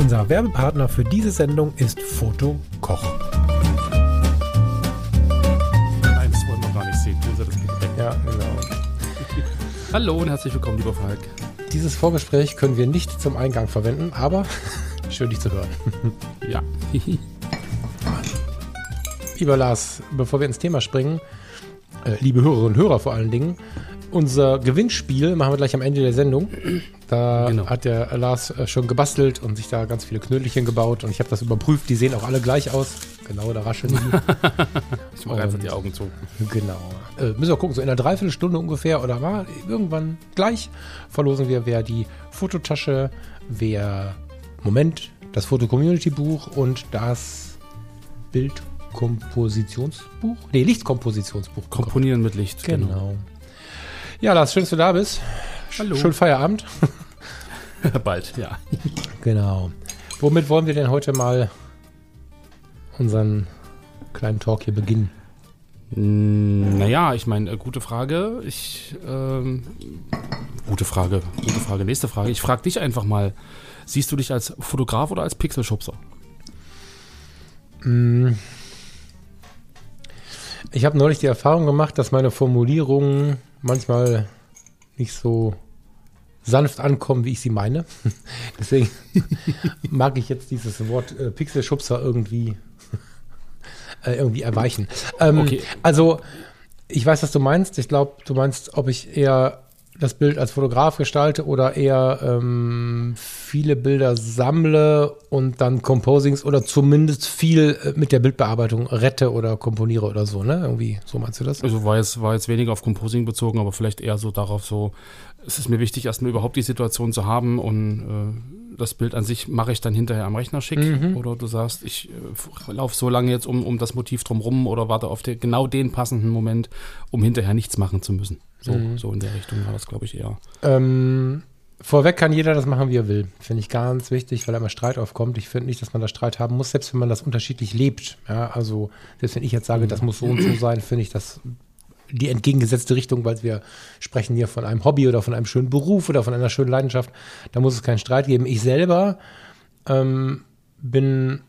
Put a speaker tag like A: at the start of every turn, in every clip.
A: Unser Werbepartner für diese Sendung ist Foto Koch.
B: Nein, das wollen wir gar nicht sehen. Tun Sie das.
A: Ja, genau.
B: Hallo und herzlich willkommen, lieber Falk.
A: Dieses Vorgespräch können wir nicht zum Eingang verwenden, aber schön dich zu hören.
B: Ja.
A: Lieber Lars, bevor wir ins Thema springen, äh, liebe Hörerinnen und Hörer vor allen Dingen, unser Gewinnspiel machen wir gleich am Ende der Sendung. Da
B: Genau.
A: hat der Lars äh, schon gebastelt und sich da ganz viele Knödelchen gebaut und ich habe das überprüft. Die sehen auch alle gleich aus. Genau, da rascheln die.
B: Ich mache einfach die Augen zu.
A: Genau. Äh, müssen wir gucken, so in einer Dreiviertelstunde ungefähr oder mal irgendwann gleich verlosen wir, wer die Fototasche, wer, Moment, das Foto-Community-Buch und das Bildkompositionsbuch? Nee, Lichtkompositionsbuch.
B: Komponieren mit Licht.
A: Genau. Ja, Lars, schön, dass du da bist.
B: Hallo.
A: Schönen Feierabend.
B: Bald, ja.
A: Genau. Womit wollen wir denn heute mal unseren kleinen Talk hier beginnen?
B: Mm, Naja, ich meine, äh, gute Frage. Ich, ähm, gute Frage, gute Frage. Nächste Frage. Ich frage dich einfach mal, siehst du dich als Fotograf oder als Pixelschubser?
A: Ich habe neulich die Erfahrung gemacht, dass meine Formulierungen manchmal nicht so sanft ankommen, wie ich sie meine. Deswegen mag ich jetzt dieses Wort äh, Pixelschubser irgendwie, äh, irgendwie erweichen. Ähm,
B: Okay.
A: Also, ich weiß, was du meinst. Ich glaube, du meinst, ob ich eher das Bild als Fotograf gestalte oder eher ähm, viele Bilder sammle und dann Composings oder zumindest viel äh, mit der Bildbearbeitung rette oder komponiere oder so, ne? Irgendwie, so meinst du das?
B: Also war jetzt, war jetzt weniger auf Composing bezogen, aber vielleicht eher so darauf so, es ist mir wichtig, erstmal überhaupt die Situation zu haben und äh, das Bild an sich mache ich dann hinterher am Rechner schick. Oder du sagst, ich äh, laufe so lange jetzt um, um das Motiv drumrum oder warte auf den, genau den passenden Moment, um hinterher nichts machen zu müssen. So, so in der Richtung war das, glaube ich, eher.
A: Ähm, vorweg kann jeder das machen, wie er will. Finde ich ganz wichtig, weil da immer Streit aufkommt. Ich finde nicht, dass man da Streit haben muss, selbst wenn man das unterschiedlich lebt. Ja, also, selbst wenn ich jetzt sage, das muss so und so sein, finde ich das die entgegengesetzte Richtung, weil wir sprechen hier von einem Hobby oder von einem schönen Beruf oder von einer schönen Leidenschaft. Da muss es keinen Streit geben. Ich selber ähm, bin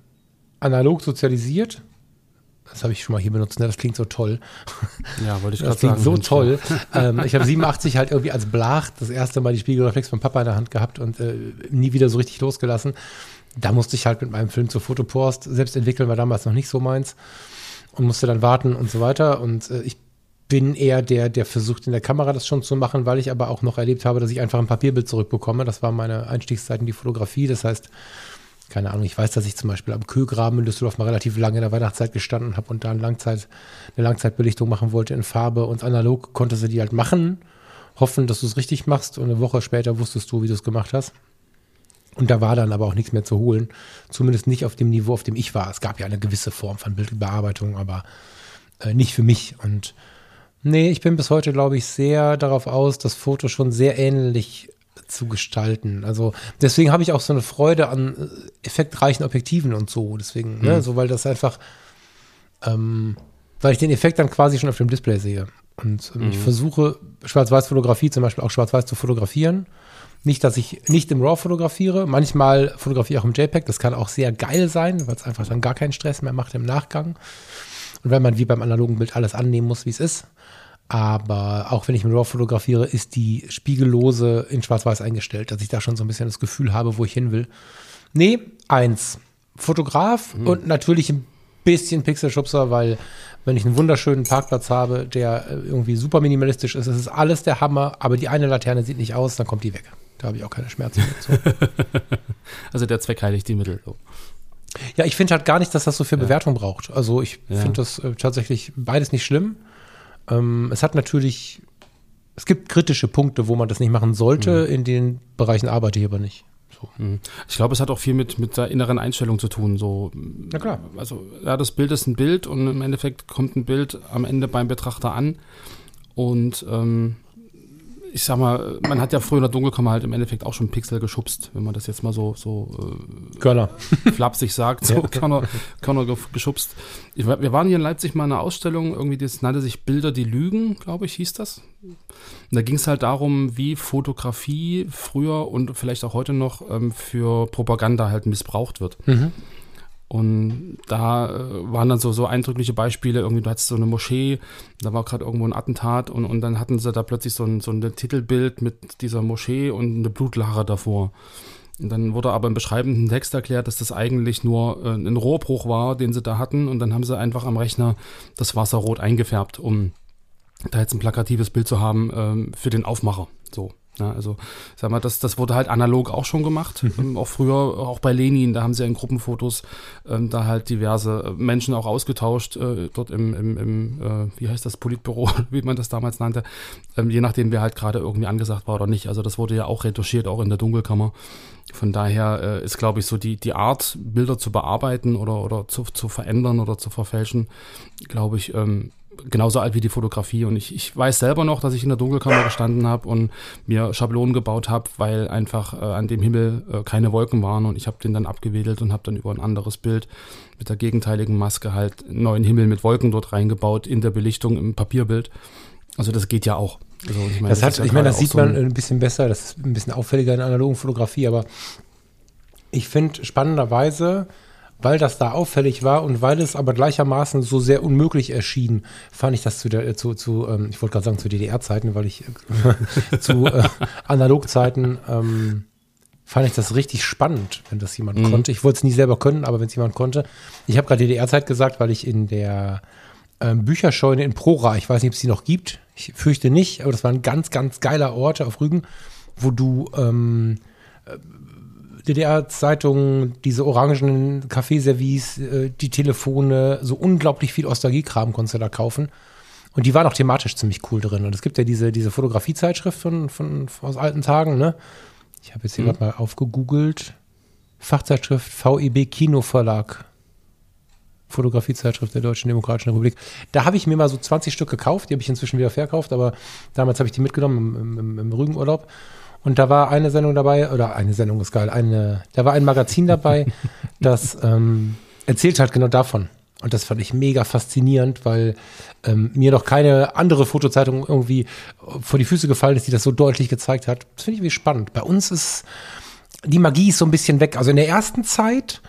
A: analog sozialisiert. Das habe ich schon mal hier benutzt, ne? das klingt so toll.
B: Ja, wollte ich
A: Das
B: gerade
A: klingt
B: sagen.
A: so
B: Mensch,
A: toll. ähm, ich habe 87 halt irgendwie als Blach das erste Mal die Spiegelreflex von Papa in der Hand gehabt und äh, nie wieder so richtig losgelassen. Da musste ich halt mit meinem Film zur Fotopost selbst entwickeln, war damals noch nicht so meins und musste dann warten und so weiter. Und äh, ich bin eher der, der versucht in der Kamera das schon zu machen, weil ich aber auch noch erlebt habe, dass ich einfach ein Papierbild zurückbekomme. Das war meine Einstiegszeit in die Fotografie. Das heißt, keine Ahnung, ich weiß, dass ich zum Beispiel am Kögraben in Düsseldorf mal relativ lange in der Weihnachtszeit gestanden habe und da eine, Langzeit, eine Langzeitbelichtung machen wollte in Farbe und analog konnte sie die halt machen, hoffen, dass du es richtig machst und eine Woche später wusstest du, wie du es gemacht hast. Und da war dann aber auch nichts mehr zu holen. Zumindest nicht auf dem Niveau, auf dem ich war. Es gab ja eine gewisse Form von Bildbearbeitung, aber äh, nicht für mich. Und nee, ich bin bis heute, glaube ich, sehr darauf aus, das Foto schon sehr ähnlich zu gestalten. Also deswegen habe ich auch so eine Freude an äh, effektreichen Objektiven und so. Deswegen, ne, so weil das einfach, ähm, weil ich den Effekt dann quasi schon auf dem Display sehe. Und ähm, ich versuche Schwarz-Weiß-Fotografie zum Beispiel auch schwarz-weiß zu fotografieren. Nicht, dass ich nicht im RAW fotografiere. Manchmal fotografiere ich auch im JPEG. Das kann auch sehr geil sein, weil es einfach dann gar keinen Stress mehr macht im Nachgang. Und weil man wie beim analogen Bild alles annehmen muss, wie es ist. Aber auch wenn ich mit RAW fotografiere, ist die Spiegellose in Schwarz-Weiß eingestellt, dass ich da schon so ein bisschen das Gefühl habe, wo ich hin will. Nee, eins. Fotograf und natürlich ein bisschen Pixelschubser, weil wenn ich einen wunderschönen Parkplatz habe, der äh, irgendwie super minimalistisch ist, es ist alles der Hammer, aber die eine Laterne sieht nicht aus, dann kommt die weg. Da habe ich auch keine Schmerzen.
B: Also der Zweck heiligt die Mittel. So.
A: Ja, ich finde halt gar nicht, dass das so viel Bewertung braucht. Also ich
B: Ja.
A: finde das äh, tatsächlich beides nicht schlimm. Ähm, es hat natürlich Es gibt kritische Punkte, wo man das nicht machen sollte. In den Bereichen arbeite ich aber nicht. So.
B: Ich glaube, es hat auch viel mit, mit der inneren Einstellung zu tun. So,
A: Na klar.
B: also ja, das Bild ist ein Bild und im Endeffekt kommt ein Bild am Ende beim Betrachter an. Und ähm, ich sag mal, man hat ja früher in der Dunkelkammer halt im Endeffekt auch schon Pixel geschubst, wenn man das jetzt mal so, so
A: Körner.
B: äh, flapsig sagt, so Körner, Körner ge- geschubst. Ich, wir waren hier in Leipzig mal in einer Ausstellung, irgendwie das nannte sich Bilder, die lügen, glaube ich, hieß das. Und da ging es halt darum, wie Fotografie früher und vielleicht auch heute noch ähm, für Propaganda halt missbraucht wird.
A: Mhm.
B: Und da äh, waren dann so, so eindrückliche Beispiele, irgendwie, du hattest so eine Moschee, da war gerade irgendwo ein Attentat und, und dann hatten sie da plötzlich so ein, so ein Titelbild mit dieser Moschee und eine Blutlache davor. Und dann wurde aber im beschreibenden Text erklärt, dass das eigentlich nur äh, ein Rohrbruch war, den sie da hatten. Und dann haben sie einfach am Rechner das Wasser rot eingefärbt, um da jetzt ein plakatives Bild zu haben ähm, für den Aufmacher. So. Ja, also, sag mal, das, das wurde halt analog auch schon gemacht. Ähm, auch früher, auch bei Lenin, da haben sie ja in Gruppenfotos ähm, da halt diverse äh, Menschen auch ausgetauscht, äh, dort im, im, im äh, wie heißt das, Politbüro, wie man das damals nannte, ähm, je nachdem, wer halt gerade irgendwie angesagt war oder nicht. Also das wurde ja auch retuschiert, auch in der Dunkelkammer. Von daher äh, ist, glaube ich, so die, die Art, Bilder zu bearbeiten oder, oder zu, zu verändern oder zu verfälschen, glaube ich, ähm, genauso alt wie die Fotografie. Und ich, ich weiß selber noch, dass ich in der Dunkelkammer gestanden habe und mir Schablonen gebaut habe, weil einfach äh, an dem Himmel äh, keine Wolken waren. Und ich habe den dann abgewedelt und habe dann über ein anderes Bild mit der gegenteiligen Maske halt einen neuen Himmel mit Wolken dort reingebaut in der Belichtung im Papierbild. Also das geht ja auch. Also ich meine,
A: Das hat,
B: ja
A: ich meine, das sieht
B: so
A: man ein bisschen besser, das ist ein bisschen auffälliger in der analogen Fotografie, aber ich finde spannenderweise, weil das da auffällig war und weil es aber gleichermaßen so sehr unmöglich erschien, fand ich das zu der, zu, zu ähm, ich wollte gerade sagen zu DDR-Zeiten, weil ich äh, zu äh, Analogzeiten ähm, fand ich das richtig spannend, wenn das jemand konnte. Ich wollte es nie selber können, aber wenn es jemand konnte. Ich habe gerade DDR-Zeit gesagt, weil ich in der ähm, Bücherscheune in Prora, ich weiß nicht, ob es die noch gibt, ich fürchte nicht, aber das war ein ganz, ganz geiler Ort auf Rügen, wo du ähm, DDR-Zeitungen, diese orangenen Kaffeeservice, äh, die Telefone, so unglaublich viel Ostalgie-Kram konntest du da kaufen. Und die waren auch thematisch ziemlich cool drin. Und es gibt ja diese, diese Fotografiezeitschrift von, von, aus alten Tagen, ne? Ich habe jetzt hier gerade mal aufgegoogelt. Fachzeitschrift VEB Kinoverlag. Fotografiezeitschrift der Deutschen Demokratischen Republik. Da habe ich mir mal so 20 Stück gekauft, die habe ich inzwischen wieder verkauft, aber damals habe ich die mitgenommen im, im, im Rügenurlaub. Und da war eine Sendung dabei, oder eine Sendung ist geil, eine, da war ein Magazin dabei, das ähm, erzählt halt genau davon. Und das fand ich mega faszinierend, weil ähm, mir noch keine andere Fotozeitung irgendwie vor die Füße gefallen ist, die das so deutlich gezeigt hat. Das finde ich irgendwie spannend. Bei uns ist die Magie ist so ein bisschen weg. Also in der ersten Zeit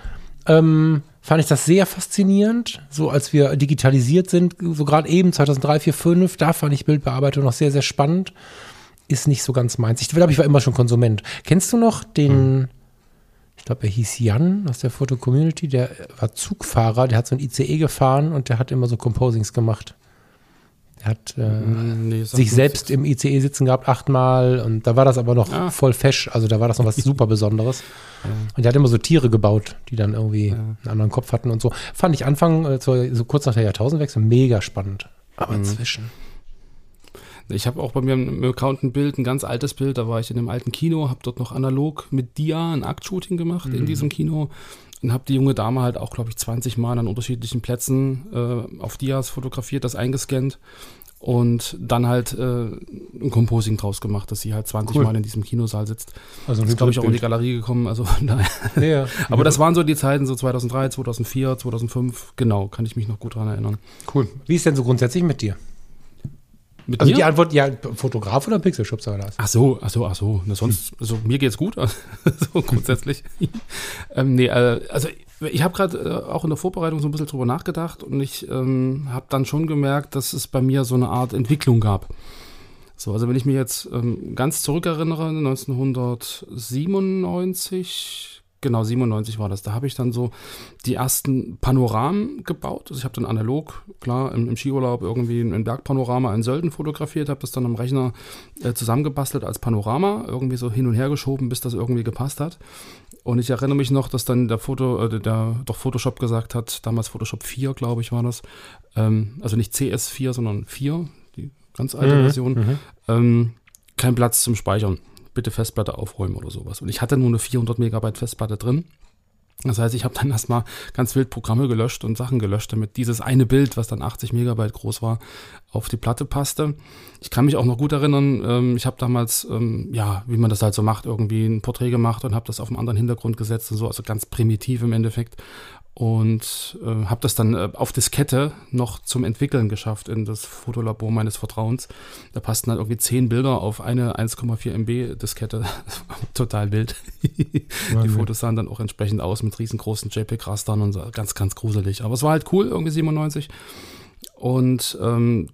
A: ähm, fand ich das sehr faszinierend, so als wir digitalisiert sind, so gerade eben 2003, 4, 5, da fand ich Bildbearbeitung noch sehr, sehr spannend. Ist nicht so ganz meins. Ich glaube, ich war immer schon Konsument. Kennst du noch den, ich glaube, er hieß Jan aus der Foto-Community, der war Zugfahrer, der hat so ein ICE gefahren und der hat immer so Composings gemacht. Der hat äh,
B: Nee, sagt
A: sich selbst im ICE sitzen gehabt, achtmal. Und da war das aber noch
B: Ah.
A: voll fesch. Also da war das noch was super Besonderes. Und der hat immer so Tiere gebaut, die dann irgendwie einen anderen Kopf hatten und so. Fand ich Anfang, äh, so, so kurz nach der Jahrtausendwechsel, mega spannend. Aber
B: Mhm.
A: inzwischen.
B: Ich habe auch bei mir im Account ein Bild, ein ganz altes Bild. Da war ich in einem alten Kino, habe dort noch analog mit Dia ein Aktshooting gemacht in diesem Kino und habe die junge Dame halt auch, glaube ich, 20 Mal an unterschiedlichen Plätzen äh, auf Dias fotografiert, das eingescannt und dann halt äh, ein Composing draus gemacht, dass sie halt 20
A: Cool.
B: Mal in diesem Kinosaal sitzt.
A: Also
B: ist, glaube ich, auch in die. Galerie gekommen. Also von daher.
A: Ja, ja.
B: Aber das waren so die Zeiten, so 2003, 2004, 2005. Genau, kann ich mich noch gut dran erinnern.
A: cool. Wie ist denn so grundsätzlich mit dir?
B: Mit
A: Also
B: mir?
A: die Antwort, ja, Fotograf oder Pixelschubser war das?
B: Ach so, ach so, ach so. Na, sonst, also mir geht's gut, so grundsätzlich. ähm, nee, äh, also ich habe gerade äh, auch in der Vorbereitung so ein bisschen drüber nachgedacht und ich ähm, habe dann schon gemerkt, dass es bei mir so eine Art Entwicklung gab. So, also wenn ich mir jetzt ähm, ganz zurückerinnere, 1997, genau 97 war das, da habe ich dann so die ersten Panoramen gebaut. Also ich habe dann analog, klar, im, im Skiurlaub irgendwie ein, Bergpanorama in Sölden fotografiert, habe das dann am Rechner äh, zusammengebastelt als Panorama, irgendwie so hin und her geschoben, bis das irgendwie gepasst hat. Und ich erinnere mich noch, dass dann der Foto, äh, der doch Photoshop gesagt hat, damals Photoshop 4, glaube ich, war das. Ähm, also nicht CS4, sondern 4, die ganz alte Version, ähm, kein Platz zum Speichern. Bitte Festplatte aufräumen oder sowas. Und ich hatte nur eine 400 Megabyte Festplatte drin. Das heißt, ich habe dann erstmal ganz wild Programme gelöscht und Sachen gelöscht, damit dieses eine Bild, was dann 80 Megabyte groß war, auf die Platte passte. Ich kann mich auch noch gut erinnern, ähm, ich habe damals, ähm, ja, wie man das halt so macht, irgendwie ein Porträt gemacht und habe das auf einen anderen Hintergrund gesetzt und so, also ganz primitiv im Endeffekt und äh, habe das dann äh, auf Diskette noch zum Entwickeln geschafft in das Fotolabor meines Vertrauens. Da passten dann irgendwie zehn Bilder auf eine 1,4 MB Diskette. Total wild. Die Fotos sahen dann auch entsprechend aus mit riesengroßen JPEG-Rastern und so, ganz, ganz gruselig. Aber es war halt cool, irgendwie 97. Und ähm,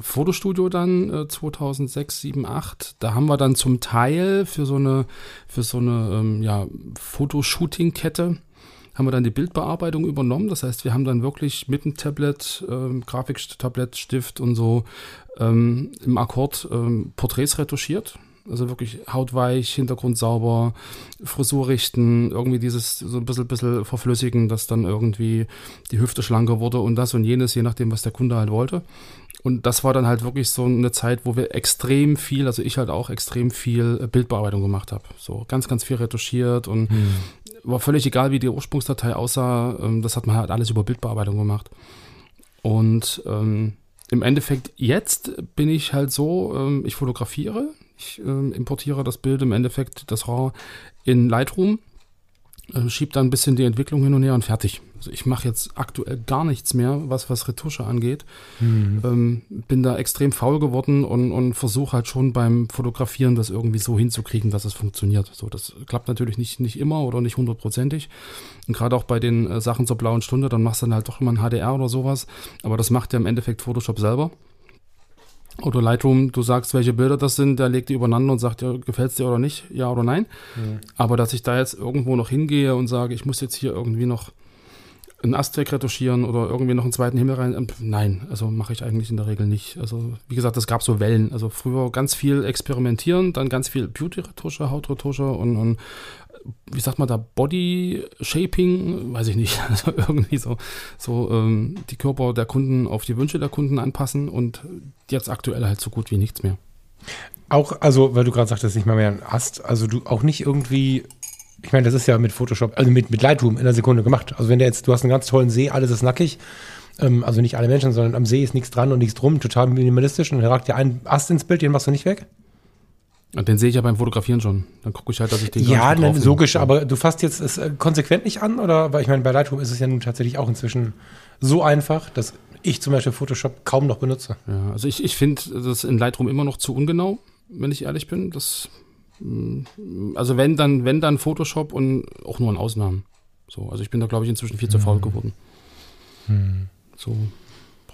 B: Fotostudio dann äh, 2006, 7, 8, da haben wir dann zum Teil für so eine, für so eine ähm, ja, Fotoshooting-Kette haben wir dann die Bildbearbeitung übernommen. Das heißt, wir haben dann wirklich mit dem Tablet, ähm, Grafiktablett, Stift und so ähm, im Akkord ähm, Porträts retuschiert. Also wirklich hautweich, Hintergrund sauber, Frisur richten, irgendwie dieses so ein bisschen, bisschen verflüssigen, dass dann irgendwie die Hüfte schlanker wurde und das und jenes, je nachdem, was der Kunde halt wollte. Und das war dann halt wirklich so eine Zeit, wo wir extrem viel, also ich halt auch extrem viel äh, Bildbearbeitung gemacht habe. So ganz, ganz viel retuschiert und hm. war völlig egal, wie die Ursprungsdatei aussah. Ähm, das hat man halt alles über Bildbearbeitung gemacht. Und ähm, im Endeffekt jetzt bin ich halt so, ähm, ich fotografiere, ich ähm, importiere das Bild im Endeffekt, das RAW in Lightroom, äh, schiebe dann ein bisschen die Entwicklung hin und her und fertig. Also ich mache jetzt aktuell gar nichts mehr, was, was Retusche angeht. Mhm. Ähm, bin da extrem faul geworden und, und versuche halt schon beim Fotografieren das irgendwie so hinzukriegen, dass es funktioniert. So, das klappt natürlich nicht, nicht immer oder nicht hundertprozentig. Und gerade auch bei den äh, Sachen zur blauen Stunde, dann machst du dann halt doch immer ein HDR oder sowas. Aber das macht ja im Endeffekt Photoshop selber. Oder Lightroom, du sagst, welche Bilder das sind, der legt die übereinander und sagt, ja, gefällt es dir oder nicht, ja oder nein. Mhm. Aber dass ich da jetzt irgendwo noch hingehe und sage, ich muss jetzt hier irgendwie noch einen Ast wegretuschieren oder irgendwie noch einen zweiten Himmel rein, ähm, nein, also mache ich eigentlich in der Regel nicht. Also wie gesagt, es gab so Wellen. Also früher ganz viel experimentieren, dann ganz viel Beauty-Retusche, Hautretusche und, und wie sagt man da, Body Shaping, weiß ich nicht, also irgendwie so, so ähm, die Körper der Kunden auf die Wünsche der Kunden anpassen und jetzt aktuell halt so gut wie nichts mehr.
A: Auch, also, weil du gerade sagtest, nicht mal mehr ein Ast, also du auch nicht irgendwie, ich meine, das ist ja mit Photoshop, also mit, mit Lightroom in einer Sekunde gemacht. Also wenn der jetzt, du hast einen ganz tollen See, alles ist nackig, ähm, also nicht alle Menschen, sondern am See ist nichts dran und nichts drum, total minimalistisch und dann ragt dir ein Ast ins Bild, den machst du nicht weg.
B: Und den sehe ich ja beim Fotografieren schon. Dann gucke ich halt, dass ich den
A: Ja, ne, logisch, aber du fasst jetzt es äh, konsequent nicht an, oder? Weil ich meine, bei Lightroom ist es ja nun tatsächlich auch inzwischen so einfach, dass ich zum Beispiel Photoshop kaum noch benutze.
B: Ja, also ich, ich finde das in Lightroom immer noch zu ungenau, wenn ich ehrlich bin. Das, mm, also wenn dann, wenn dann Photoshop und auch nur in Ausnahmen. So, also ich bin da, glaube ich, inzwischen viel zu faul hm. geworden. Hm. So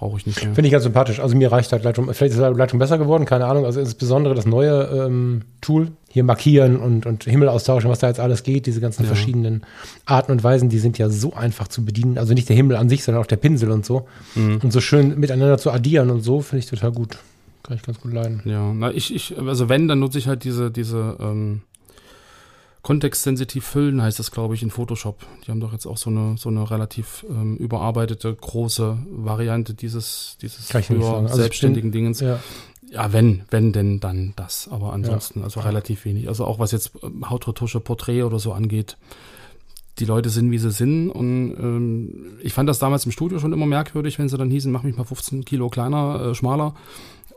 B: brauche ich nicht
A: mehr. Finde ich ganz sympathisch. Also mir reicht halt Lightroom. Vielleicht ist Lightroom besser geworden, keine Ahnung. Also insbesondere das neue ähm, Tool, hier markieren und, und Himmel austauschen, was da jetzt alles geht, diese ganzen ja. verschiedenen Arten und Weisen, die sind ja so einfach zu bedienen. Also nicht der Himmel an sich, sondern auch der Pinsel und so. Mhm. Und so schön miteinander zu addieren und so, finde ich total gut. Kann ich ganz gut leiden.
B: Ja, na, ich, ich, also wenn, dann nutze ich halt diese, diese, ähm kontextsensitiv füllen heißt das, glaube ich, in Photoshop. Die haben doch jetzt auch so eine, so eine relativ ähm, überarbeitete, große Variante dieses, dieses
A: also
B: selbstständigen bin, Dingens. Ja. ja. wenn, wenn denn dann das. Aber ansonsten, ja. also relativ wenig. Also auch was jetzt ähm, Hautretusche, Porträt oder so angeht. Die Leute sind, wie sie sind. Und ähm, ich fand das damals im Studio schon immer merkwürdig, wenn sie dann hießen, mach mich mal 15 Kilo kleiner, äh, schmaler.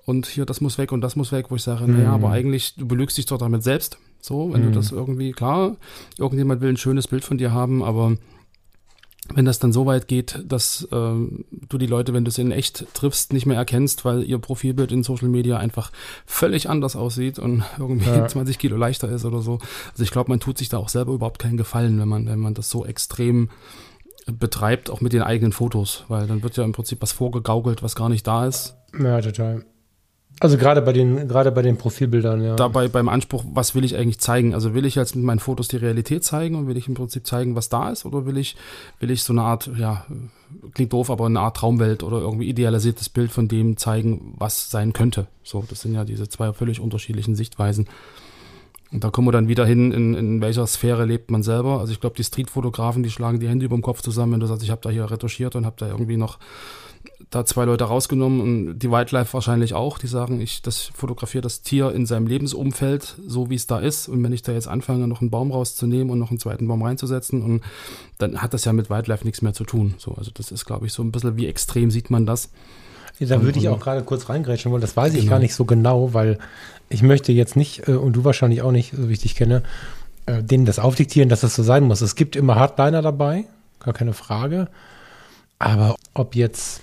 B: Und hier, das muss weg und das muss weg, wo ich sage, mhm. naja, aber eigentlich, du belügst dich doch damit selbst so, wenn mhm. du das irgendwie, klar, irgendjemand will ein schönes Bild von dir haben, aber wenn das dann so weit geht, dass äh, du die Leute, wenn du sie in echt triffst, nicht mehr erkennst, weil ihr Profilbild in Social Media einfach völlig anders aussieht und irgendwie ja. 20 Kilo leichter ist oder so. Also ich glaube, man tut sich da auch selber überhaupt keinen Gefallen, wenn man, wenn man das so extrem betreibt, auch mit den eigenen Fotos, weil dann wird ja im Prinzip was vorgegaukelt, was gar nicht da ist.
A: Ja, total. Also gerade bei den, gerade bei den Profilbildern, ja.
B: Dabei beim Anspruch, was will ich eigentlich zeigen? Also will ich jetzt mit meinen Fotos die Realität zeigen und will ich im Prinzip zeigen, was da ist? Oder will ich, will ich so eine Art, ja, klingt doof, aber eine Art Traumwelt oder irgendwie idealisiertes Bild von dem zeigen, was sein könnte? So, das sind ja diese zwei völlig unterschiedlichen Sichtweisen. Und da kommen wir dann wieder hin, in, in welcher Sphäre lebt man selber. Also ich glaube, die Streetfotografen, die schlagen die Hände über dem Kopf zusammen, wenn du sagst, ich habe da hier retuschiert und habe da irgendwie noch da zwei Leute rausgenommen und die Wildlife wahrscheinlich auch, die sagen, ich das fotografiere das Tier in seinem Lebensumfeld, so wie es da ist. Und wenn ich da jetzt anfange, noch einen Baum rauszunehmen und noch einen zweiten Baum reinzusetzen, und dann hat das ja mit Wildlife nichts mehr zu tun. So, also das ist, glaube ich, so ein bisschen, wie extrem sieht man das.
A: Da würde ich auch gerade kurz reingrätschen wollen. Das weiß ich genau. gar nicht so genau, weil ich möchte jetzt nicht, äh, und du wahrscheinlich auch nicht, so wie ich dich kenne, äh, denen das aufdiktieren, dass das so sein muss. Es gibt immer Hardliner dabei, gar keine Frage. Aber ob jetzt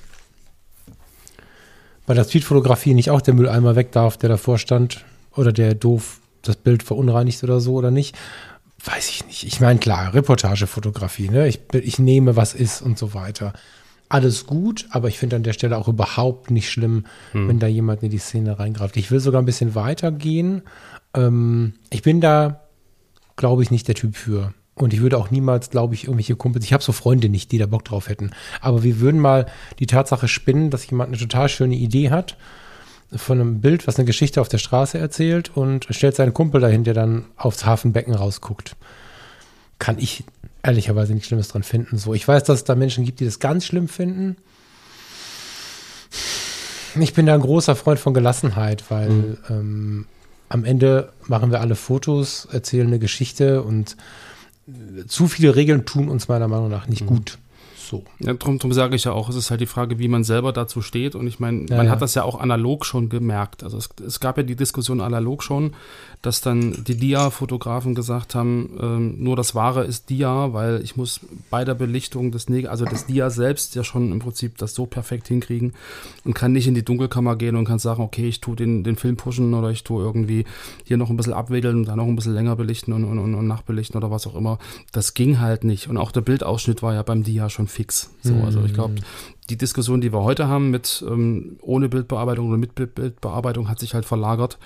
A: bei der Streetfotografie nicht auch der Mülleimer weg darf, der davor stand, oder der doof das Bild verunreinigt oder so oder nicht, weiß ich nicht. Ich meine, klar, Reportagefotografie, ne? Ich, ich nehme, was ist und so weiter. Alles gut, aber ich finde an der Stelle auch überhaupt nicht schlimm, hm. wenn da jemand in die Szene reingreift. Ich will sogar ein bisschen weitergehen. Ähm, ich bin da, glaube ich, nicht der Typ für. Und ich würde auch niemals, glaube ich, irgendwelche Kumpels, ich habe so Freunde nicht, die da Bock drauf hätten. Aber wir würden mal die Tatsache spinnen, dass jemand eine total schöne Idee hat von einem Bild, was eine Geschichte auf der Straße erzählt und stellt seinen Kumpel dahin, der dann aufs Hafenbecken rausguckt. Kann ich ehrlicherweise nichts Schlimmes dran finden. So, ich weiß, dass es da Menschen gibt, die das ganz schlimm finden. Ich bin da ein großer Freund von Gelassenheit, weil mhm. ähm, am Ende machen wir alle Fotos, erzählen eine Geschichte und zu viele Regeln tun uns meiner Meinung nach nicht mhm. gut. So.
B: Ja, drum, drum sage ich ja auch, es ist halt die Frage, wie man selber dazu steht. Und ich meine, ja, man ja. hat das ja auch analog schon gemerkt. Also es, es, gab ja die Diskussion analog schon, dass dann die Dia-Fotografen gesagt haben, ähm, nur das Wahre ist Dia, weil ich muss bei der Belichtung des Neg also des Dia selbst ja schon im Prinzip das so perfekt hinkriegen und kann nicht in die Dunkelkammer gehen und kann sagen, okay, ich tue den, den Film pushen oder ich tue irgendwie hier noch ein bisschen abwickeln und dann noch ein bisschen länger belichten und, und, und, und nachbelichten oder was auch immer. Das ging halt nicht. Und auch der Bildausschnitt war ja beim Dia schon fix. So, also ich glaube, die Diskussion, die wir heute haben mit ähm, ohne Bildbearbeitung oder mit Bildbearbeitung, hat sich halt verlagert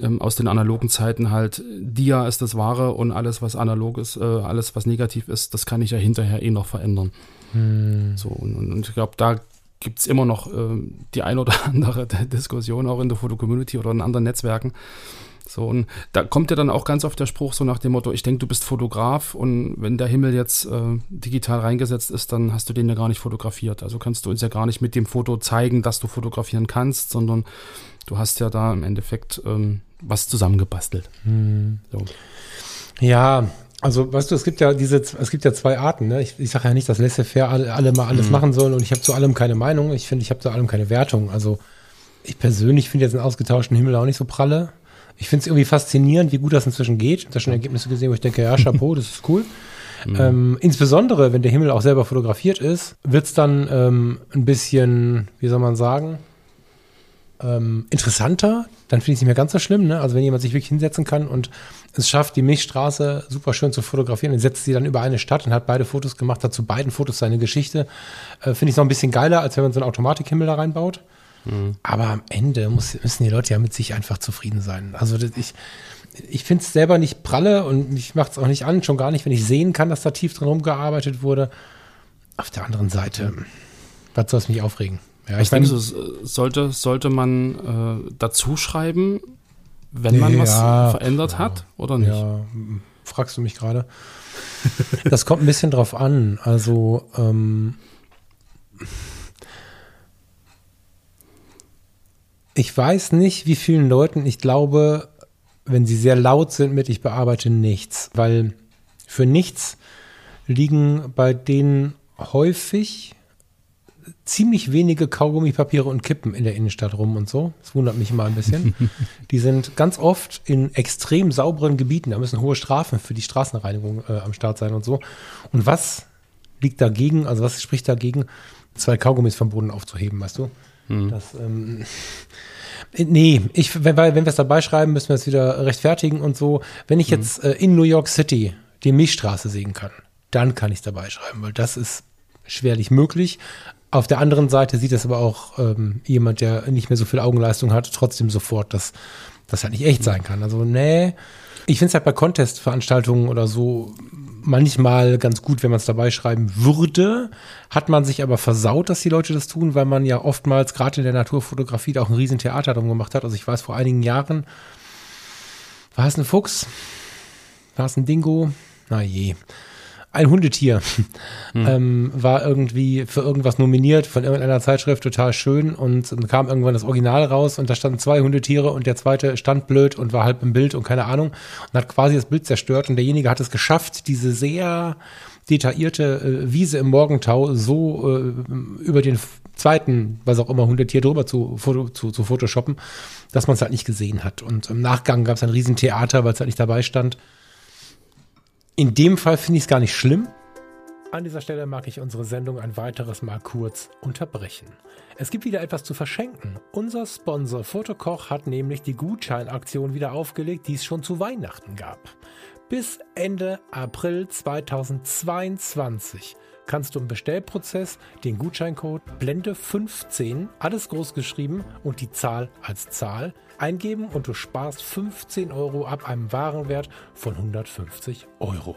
B: ähm, aus den analogen Zeiten halt, Dia ist das Wahre und alles, was analog ist, äh, alles, was negativ ist, das kann ich ja hinterher eh noch verändern. Hm. So, und, und ich glaube, da gibt es immer noch äh, die ein oder andere Diskussion auch in der Fotocommunity oder in anderen Netzwerken. So, und da kommt ja dann auch ganz oft der Spruch so nach dem Motto, ich denke, du bist Fotograf und wenn der Himmel jetzt äh, digital reingesetzt ist, dann hast du den ja gar nicht fotografiert. Also kannst du uns ja gar nicht mit dem Foto zeigen, dass du fotografieren kannst, sondern du hast ja da im Endeffekt ähm, was zusammengebastelt. Hm. So.
A: Ja, also weißt du, es gibt ja diese, es gibt ja zwei Arten. Ne? Ich, ich sage ja nicht, dass laissez-faire alle, alle, mal alles mhm. machen sollen und ich habe zu allem keine Meinung. Ich finde, ich habe zu allem keine Wertung. Also ich persönlich finde jetzt einen ausgetauschten Himmel auch nicht so pralle. Ich finde es irgendwie faszinierend, wie gut das inzwischen geht. Ich habe da schon Ergebnisse gesehen, wo ich denke, ja, Chapeau, das ist cool. Mhm. Ähm, insbesondere, wenn der Himmel auch selber fotografiert ist, wird es dann ähm, ein bisschen, wie soll man sagen, ähm, interessanter, dann finde ich es nicht mehr ganz so schlimm. Ne? Also wenn jemand sich wirklich hinsetzen kann und es schafft, die Milchstraße super schön zu fotografieren und setzt sie dann über eine Stadt und hat beide Fotos gemacht, hat zu beiden Fotos seine Geschichte, äh, finde ich noch ein bisschen geiler, als wenn man so einen Automatikhimmel da reinbaut. Mhm. Aber am Ende muss, müssen die Leute ja mit sich einfach zufrieden sein. Also ich, ich finde es selber nicht pralle und ich mache es auch nicht an, schon gar nicht, wenn ich sehen kann, dass da tief drin rumgearbeitet wurde. Auf der anderen Seite, was soll es mich aufregen?
B: Ja, ich denke, sollte, sollte man äh, dazu schreiben, wenn man ja, was verändert ja, hat oder nicht? Ja,
A: fragst du mich gerade. das kommt ein bisschen drauf an. Also, ähm, ich weiß nicht, wie vielen Leuten, ich glaube, wenn sie sehr laut sind mit, ich bearbeite nichts, weil für nichts liegen bei denen häufig ziemlich wenige Kaugummipapiere und Kippen in der Innenstadt rum und so. Das wundert mich mal ein bisschen. die sind ganz oft in extrem sauberen Gebieten. Da müssen hohe Strafen für die Straßenreinigung äh, am Start sein und so. Und was liegt dagegen, also was spricht dagegen, zwei Kaugummis vom Boden aufzuheben, weißt du? Hm. Das, ähm, Nee, ich, wenn, wenn wir es dabei schreiben, müssen wir es wieder rechtfertigen und so. Wenn ich hm. jetzt äh, in New York City die Milchstraße sehen kann, dann kann ich es dabei schreiben, weil das ist schwerlich möglich. Auf der anderen Seite sieht es aber auch ähm, jemand, der nicht mehr so viel Augenleistung hat, trotzdem sofort, dass das halt nicht echt sein kann. Also, nee. Ich finde es halt bei Contest-Veranstaltungen oder so manchmal ganz gut, wenn man es dabei schreiben würde. Hat man sich aber versaut, dass die Leute das tun, weil man ja oftmals gerade in der Naturfotografie da auch ein Riesentheater drum gemacht hat. Also ich weiß, vor einigen Jahren war es ein Fuchs? War es ein Dingo? Na je. Ein Hundetier ähm, war irgendwie für irgendwas nominiert von irgendeiner Zeitschrift, total schön und dann kam irgendwann das Original raus und da standen zwei Hundetiere und der zweite stand blöd und war halb im Bild und keine Ahnung und hat quasi das Bild zerstört und derjenige hat es geschafft, diese sehr detaillierte äh, Wiese im Morgentau so äh, über den zweiten, was auch immer, Hundetier drüber zu, Foto, zu, zu photoshoppen, dass man es halt nicht gesehen hat. Und im Nachgang gab es ein Riesentheater, weil es halt nicht dabei stand. In dem Fall finde ich es gar nicht schlimm. An dieser Stelle mag ich unsere Sendung ein weiteres Mal kurz unterbrechen. Es gibt wieder etwas zu verschenken. Unser Sponsor Fotokoch hat nämlich die Gutscheinaktion wieder aufgelegt, die es schon zu Weihnachten gab. Bis Ende April 2022 kannst du im Bestellprozess den Gutscheincode Blende15, alles groß geschrieben und die Zahl als Zahl eingeben und du sparst 15 Euro ab einem Warenwert von 150 Euro.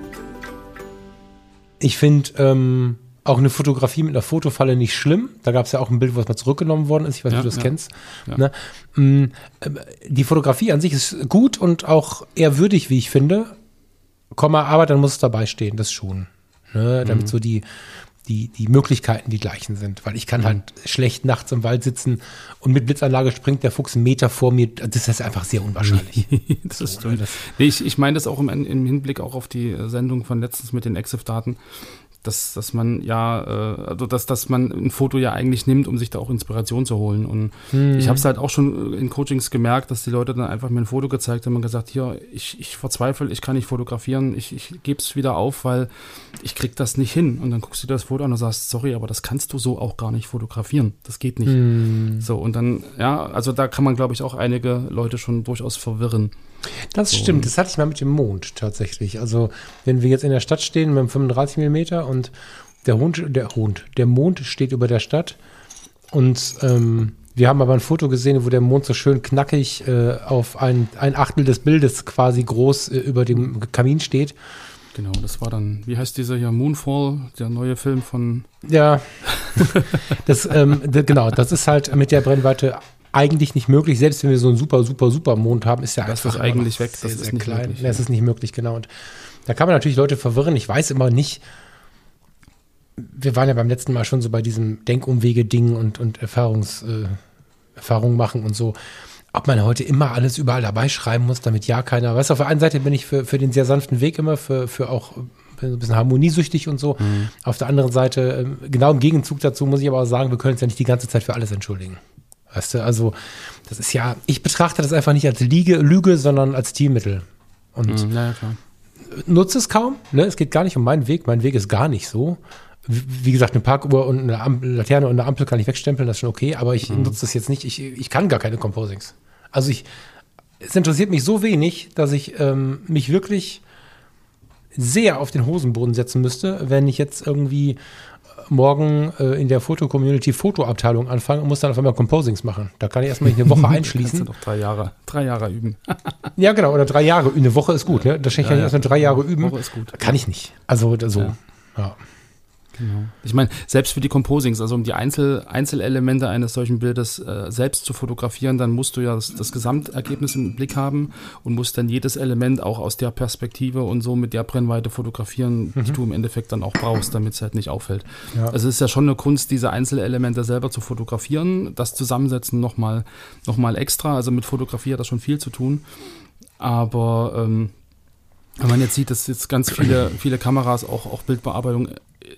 A: Ich finde ähm, auch eine Fotografie mit einer Fotofalle nicht schlimm. Da gab es ja auch ein Bild, was mal zurückgenommen worden ist. Ich weiß nicht,
B: Ja,
A: ob du das
B: ja.
A: kennst.
B: Ja.
A: Ne? Mm, ähm, Die Fotografie an sich ist gut und auch eher würdig, wie ich finde. Komma, aber dann muss es dabei stehen, das schon. Ne? Damit so die, die, die Möglichkeiten die gleichen sind. Weil ich kann halt schlecht nachts im Wald sitzen und mit Blitzanlage springt der Fuchs einen Meter vor mir. Das ist einfach sehr unwahrscheinlich.
B: das ist
A: So, ne, das-
B: Nee, ich ich meine das auch im, im Hinblick auch auf die Sendung von letztens mit den EXIF-Daten, dass, dass man ja, äh, also dass, dass man ein Foto ja eigentlich nimmt, um sich da auch Inspiration zu holen. Und ich habe es halt auch schon in Coachings gemerkt, dass die Leute dann einfach mir ein Foto gezeigt haben und gesagt, hier, ich, ich verzweifle, ich kann nicht fotografieren, ich, ich gebe es wieder auf, weil ich krieg das nicht hin. Und dann guckst du dir das Foto an und sagst, sorry, aber das kannst du so auch gar nicht fotografieren. Das geht nicht. So, und dann, ja, also da kann man, glaube ich, auch einige Leute schon durchaus verwirren.
A: Das stimmt, das hatte ich mal mit dem Mond tatsächlich. Also, wenn wir jetzt in der Stadt stehen mit einem 35 Millimeter und der Hund, der Hund, der Mond steht über der Stadt und ähm, wir haben aber ein Foto gesehen, wo der Mond so schön knackig äh, auf ein, ein Achtel des Bildes quasi groß äh, über dem Kamin steht.
B: Genau, das war dann, wie heißt dieser hier, Moonfall, der neue Film von,
A: Ja, das, ähm, genau, das ist halt mit der Brennweite eigentlich nicht möglich. Selbst wenn wir so einen super, super, super Mond haben, ist ja
B: Das
A: einfach
B: ist eigentlich weg. Das
A: Sehr,
B: ist
A: sehr
B: nicht
A: klein.
B: möglich,
A: Ja, es ist nicht möglich, genau. Und da kann man natürlich Leute verwirren. Ich weiß immer nicht. Wir waren ja beim letzten Mal schon so bei diesem Denkumwege-Ding und, und Erfahrungs, äh, Erfahrungen machen und so. Ob man heute immer alles überall dabei schreiben muss, damit ja keiner. Weißt du, auf der einen Seite bin ich für, für den sehr sanften Weg immer, für, für auch ein bisschen harmoniesüchtig und so. Auf der anderen Seite, ähm, genau im Gegenzug dazu muss ich aber auch sagen, wir können uns ja nicht die ganze Zeit für alles entschuldigen. Weißt du, also das ist ja, ich betrachte das einfach nicht als Liege, Lüge, sondern als Stilmittel. Und
B: Mhm, ja,
A: nutze es kaum. Ne? Es geht gar nicht um meinen Weg. Mein Weg ist gar nicht so. Wie gesagt, eine Parkuhr und eine Am Laterne und eine Ampel kann ich wegstempeln, das ist schon okay, aber ich nutze das jetzt nicht. Ich, ich kann gar keine Composings. Also ich, es interessiert mich so wenig, dass ich ähm, mich wirklich sehr auf den Hosenboden setzen müsste, wenn ich jetzt irgendwie morgen äh, in der Foto-Community Fotoabteilung anfange und muss dann auf einmal Composings machen. Da kann ich erstmal eine Woche
B: Kannst du
A: einschließen.
B: doch drei Jahre, drei Jahre üben.
A: Ja, genau, oder drei Jahre. Eine Woche ist gut, ne? Da schenke ich
B: ja.
A: erstmal drei Jahre üben.
B: Woche ist gut.
A: Kann ich nicht. Also so.
B: Ja.
A: Ja.
B: Genau. Ich meine, selbst für die Composings, also um die Einzel Einzelelemente eines solchen Bildes äh, selbst zu fotografieren, dann musst du ja das, das Gesamtergebnis im Blick haben und musst dann jedes Element auch aus der Perspektive und so mit der Brennweite fotografieren, die du im Endeffekt dann auch brauchst, damit es halt nicht auffällt.
A: Ja.
B: Also es ist ja schon eine Kunst, diese Einzelelemente selber zu fotografieren, das Zusammensetzen nochmal noch mal extra. Also mit Fotografie hat das schon viel zu tun. Aber ähm, wenn man jetzt sieht, dass jetzt ganz viele, viele Kameras auch, auch Bildbearbeitung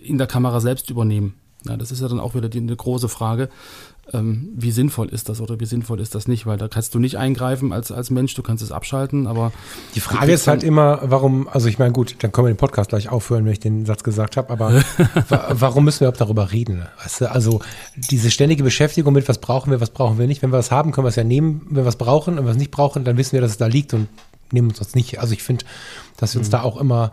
B: in der Kamera selbst übernehmen. Ja, das ist ja dann auch wieder die, eine große Frage. Ähm, wie sinnvoll ist das oder wie sinnvoll ist das nicht? Weil da kannst du nicht eingreifen als, als Mensch, du kannst es abschalten, aber
A: Die Frage ist halt immer, warum, also ich meine, gut, dann können wir den Podcast gleich aufhören, wenn ich den Satz gesagt habe, aber wa warum müssen wir überhaupt darüber reden? Weißt du, also diese ständige Beschäftigung mit, was brauchen wir, was brauchen wir nicht. Wenn wir was haben, können wir es ja nehmen. Wenn wir was brauchen und was nicht brauchen, dann wissen wir, dass es da liegt und nehmen uns das nicht. Also ich finde, dass wir uns da auch immer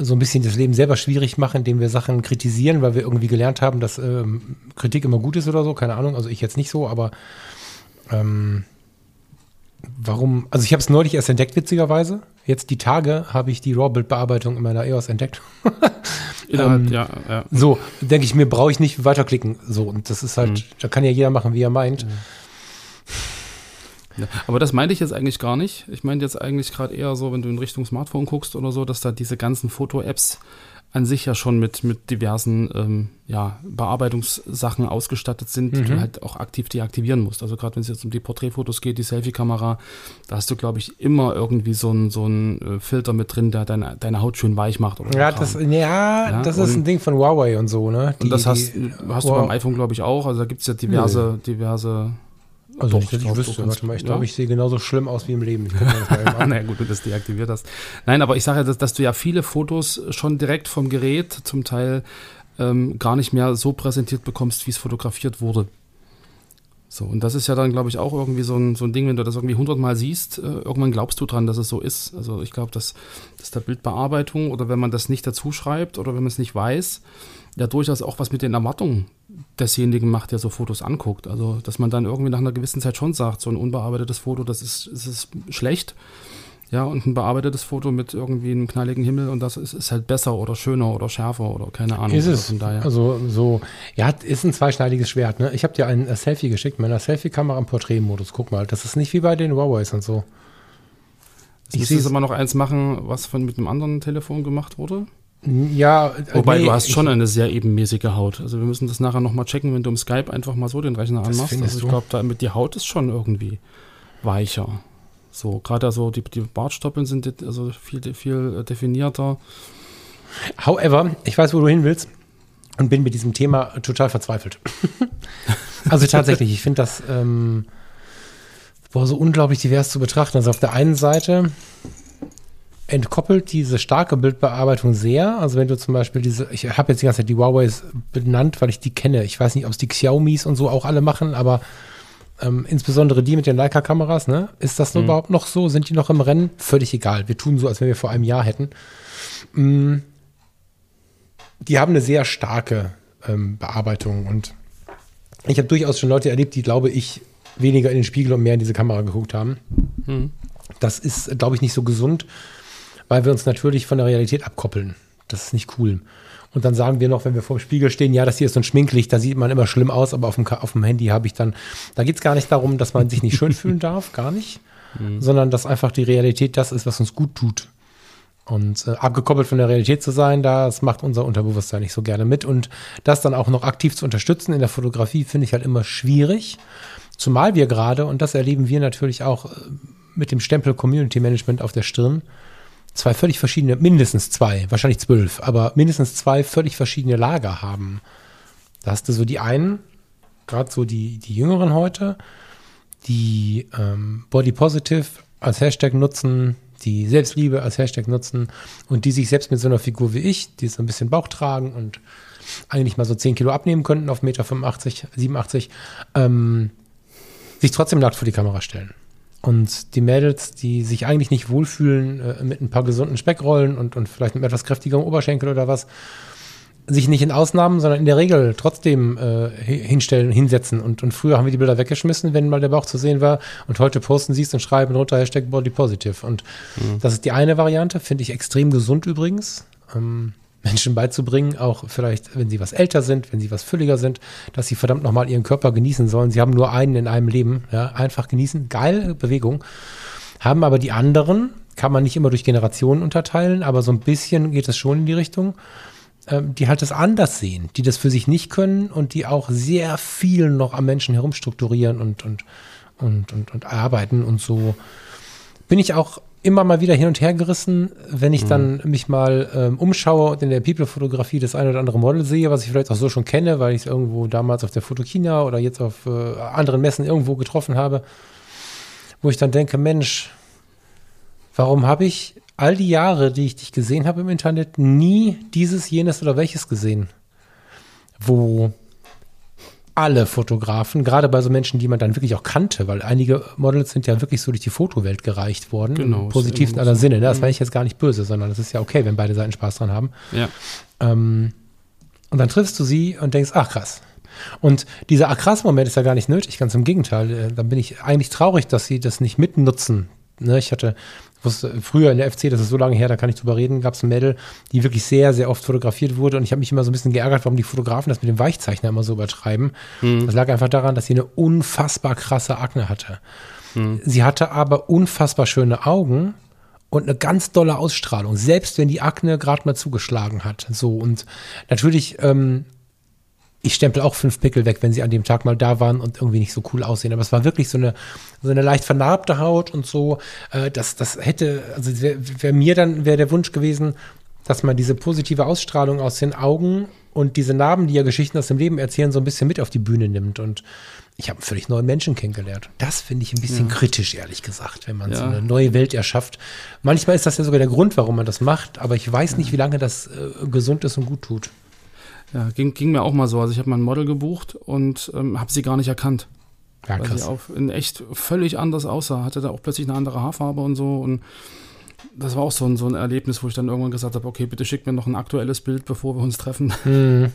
A: so ein bisschen das Leben selber schwierig machen, indem wir Sachen kritisieren, weil wir irgendwie gelernt haben, dass ähm, Kritik immer gut ist oder so. Keine Ahnung, also ich jetzt nicht so, aber ähm, warum? Also ich habe es neulich erst entdeckt, witzigerweise. Jetzt die Tage habe ich die RAW-Bildbearbeitung in meiner EOS entdeckt.
B: Innerhalb,
A: Ähm,
B: ja, ja.
A: So, denke ich mir, brauche ich nicht weiterklicken. So, und das ist halt,
B: Mhm.
A: da kann ja jeder machen, wie er meint.
B: Ja, aber das meinte ich jetzt eigentlich gar nicht. Ich meinte jetzt eigentlich gerade eher so, wenn du in Richtung Smartphone guckst oder so, dass da diese ganzen Foto-Apps an sich ja schon mit, mit diversen ähm, ja, Bearbeitungssachen ausgestattet sind, die du halt auch aktiv deaktivieren musst. Also gerade wenn es jetzt um die Porträtfotos geht, die Selfie-Kamera, da hast du, glaube ich, immer irgendwie so einen so einen, äh, Filter mit drin, der deine, deine Haut schön weich macht. Oder so
A: Ja, das, ja,
B: Ja,
A: das ist ein Ding von Huawei und so, ne?
B: und das hast,
A: die-
B: hast du beim iPhone, glaube ich, auch. Also da gibt es ja diverse, diverse
A: Also
B: Doch,
A: nicht, dass ich wüsste. Warte mal, ich
B: ja.
A: glaube, ich sehe genauso schlimm aus wie im Leben. An.
B: naja, gut, du das deaktiviert hast. Nein, aber ich sage ja, dass, dass du ja viele Fotos schon direkt vom Gerät zum Teil ähm, gar nicht mehr so präsentiert bekommst, wie es fotografiert wurde. So, und das ist ja dann, glaube ich, auch irgendwie so ein, so ein Ding, wenn du das irgendwie hundertmal siehst, äh, irgendwann glaubst du dran, dass es so ist. Also ich glaube, dass, dass der Bildbearbeitung oder wenn man das nicht dazu schreibt oder wenn man es nicht weiß, ja durchaus auch was mit den Erwartungen desjenigen macht, der so Fotos anguckt. Also, dass man dann irgendwie nach einer gewissen Zeit schon sagt, so ein unbearbeitetes Foto, das ist, das ist schlecht. Ja, und ein bearbeitetes Foto mit irgendwie einem knalligen Himmel und das ist, ist halt besser oder schöner oder schärfer oder keine Ahnung.
A: Ist
B: Also
A: es.
B: Daher.
A: Also so, ja, ist ein zweischneidiges Schwert. Ne? Ich habe dir ein äh, Selfie geschickt, mit einer Selfie-Kamera im Porträtmodus. Guck mal, das ist nicht wie bei den Huawei's und so.
B: ich
A: ich
B: muss jetzt aber noch eins machen, was von mit einem anderen Telefon gemacht wurde.
A: Ja,
B: Wobei
A: nee,
B: du hast
A: ich-
B: schon eine sehr ebenmäßige Haut. Also wir müssen das nachher nochmal checken, wenn du im Skype einfach mal so den Rechner anmachst. Also ich glaube, damit die Haut ist schon irgendwie weicher. So, gerade also die, die Bartstoppeln sind also viel, viel äh, definierter.
A: However, ich weiß, wo du hin willst und bin mit diesem Thema total verzweifelt. also tatsächlich, ich finde das ähm, boah, so unglaublich divers zu betrachten. Also auf der einen Seite entkoppelt diese starke Bildbearbeitung sehr. Also wenn du zum Beispiel diese, ich habe jetzt die ganze Zeit die Huawei's benannt, weil ich die kenne. Ich weiß nicht, ob es die Xiaomis und so auch alle machen, aber ähm, insbesondere die mit den Leica-Kameras, ne? Ist das überhaupt noch so? Sind die noch im Rennen? Völlig egal. Wir tun so, als wenn wir vor einem Jahr hätten. Mm, die haben eine sehr starke ähm, Bearbeitung und ich habe durchaus schon Leute erlebt, die, glaube ich, weniger in den Spiegel und mehr in diese Kamera geguckt haben. Das ist, glaube ich, nicht so gesund, weil wir uns natürlich von der Realität abkoppeln. Das ist nicht cool. Und dann sagen wir noch, wenn wir vor dem Spiegel stehen, ja, das hier ist so ein Schminklicht, da sieht man immer schlimm aus, aber auf dem, auf dem Handy habe ich dann, da geht es gar nicht darum, dass man sich nicht schön fühlen darf, gar nicht, sondern dass einfach die Realität das ist, was uns gut tut. Und äh, abgekoppelt von der Realität zu sein, das macht unser Unterbewusstsein nicht so gerne mit. Und das dann auch noch aktiv zu unterstützen in der Fotografie, finde ich halt immer schwierig. Zumal wir gerade, und das erleben wir natürlich auch äh, mit dem Stempel Community Management auf der Stirn, zwei völlig verschiedene, mindestens zwei, wahrscheinlich zwölf, aber mindestens zwei völlig verschiedene Lager haben. Da hast du so die einen, gerade so die, die Jüngeren heute, die ähm, Body Positive als Hashtag nutzen, die Selbstliebe als Hashtag nutzen und die sich selbst mit so einer Figur wie ich, die so ein bisschen Bauch tragen und eigentlich mal so 10 Kilo abnehmen könnten auf 1,85 Meter, 87, ähm, sich trotzdem nackt vor die Kamera stellen. Und die Mädels, die sich eigentlich nicht wohlfühlen äh, mit ein paar gesunden Speckrollen und, und vielleicht einem etwas kräftigeren Oberschenkel oder was, sich nicht in Ausnahmen, sondern in der Regel trotzdem äh, hi- hinstellen, hinsetzen. Und, und früher haben wir die Bilder weggeschmissen, wenn mal der Bauch zu sehen war. Und heute posten sie es und schreiben drunter Hashtag Body Positive. Und das ist die eine Variante, finde ich extrem gesund übrigens. Ähm, Menschen beizubringen, auch vielleicht, wenn sie was älter sind, wenn sie was fülliger sind, dass sie verdammt nochmal ihren Körper genießen sollen. Sie haben nur einen in einem Leben, ja, einfach genießen, geile Bewegung. Haben aber die anderen, kann man nicht immer durch Generationen unterteilen, aber so ein bisschen geht es schon in die Richtung, ähm, die halt das anders sehen, die das für sich nicht können und die auch sehr viel noch am Menschen herumstrukturieren und, und, und, und, und arbeiten und so bin ich auch immer mal wieder hin und her gerissen, wenn ich dann mich mal ähm, umschaue und in der People-Fotografie das eine oder andere Model sehe, was ich vielleicht auch so schon kenne, weil ich es irgendwo damals auf der Fotokina oder jetzt auf äh, anderen Messen irgendwo getroffen habe, wo ich dann denke, Mensch, warum habe ich all die Jahre, die ich dich gesehen habe im Internet, nie dieses, jenes oder welches gesehen? Wo alle Fotografen, gerade bei so Menschen, die man dann wirklich auch kannte, weil einige Models sind ja wirklich so durch die Fotowelt gereicht worden.
B: Genau,
A: Im positivsten aller
B: so.
A: Sinne. Ne? Das
B: Mhm.
A: meine ich jetzt gar nicht böse, sondern das ist ja okay, wenn beide Seiten Spaß dran haben.
B: Ja.
A: Ähm, und dann triffst du sie und denkst, ach krass. Und dieser ach krass Moment ist ja gar nicht nötig, ganz im Gegenteil. Äh, Dann bin ich eigentlich traurig, dass sie das nicht mitnutzen. Ne? Ich hatte wusste, früher in der FC, das ist so lange her, da kann ich drüber reden, gab es ein Mädel, die wirklich sehr, sehr oft fotografiert wurde. Und ich habe mich immer so ein bisschen geärgert, warum die Fotografen das mit dem Weichzeichner immer so übertreiben. Das lag einfach daran, dass sie eine unfassbar krasse Akne hatte. Sie hatte aber unfassbar schöne Augen und eine ganz dolle Ausstrahlung, selbst wenn die Akne gerade mal zugeschlagen hat. So und natürlich, ähm, ich stempel auch fünf Pickel weg, wenn sie an dem Tag mal da waren und irgendwie nicht so cool aussehen. Aber es war wirklich so eine, so eine leicht vernarbte Haut und so. Äh, das, das hätte, also wäre wär mir dann, wäre der Wunsch gewesen, dass man diese positive Ausstrahlung aus den Augen und diese Narben, die ja Geschichten aus dem Leben erzählen, so ein bisschen mit auf die Bühne nimmt. Und ich habe einen völlig neuen Menschen kennengelernt. Das finde ich ein bisschen kritisch, ehrlich gesagt, wenn man so
B: Ja.
A: eine neue Welt erschafft. Manchmal ist das ja sogar der Grund, warum man das macht, aber ich weiß nicht, wie lange das äh, gesund ist und gut tut.
B: Ja, ging, ging mir auch mal so. Also ich habe mal ein Model gebucht und ähm, habe sie gar nicht erkannt.
A: Ja,
B: weil sie auf, in echt völlig anders aussah. Hatte da auch plötzlich eine andere Haarfarbe und so. Und das war auch so ein, so ein Erlebnis, wo ich dann irgendwann gesagt habe, okay, bitte schick mir noch ein aktuelles Bild, bevor wir uns treffen.
A: Hm.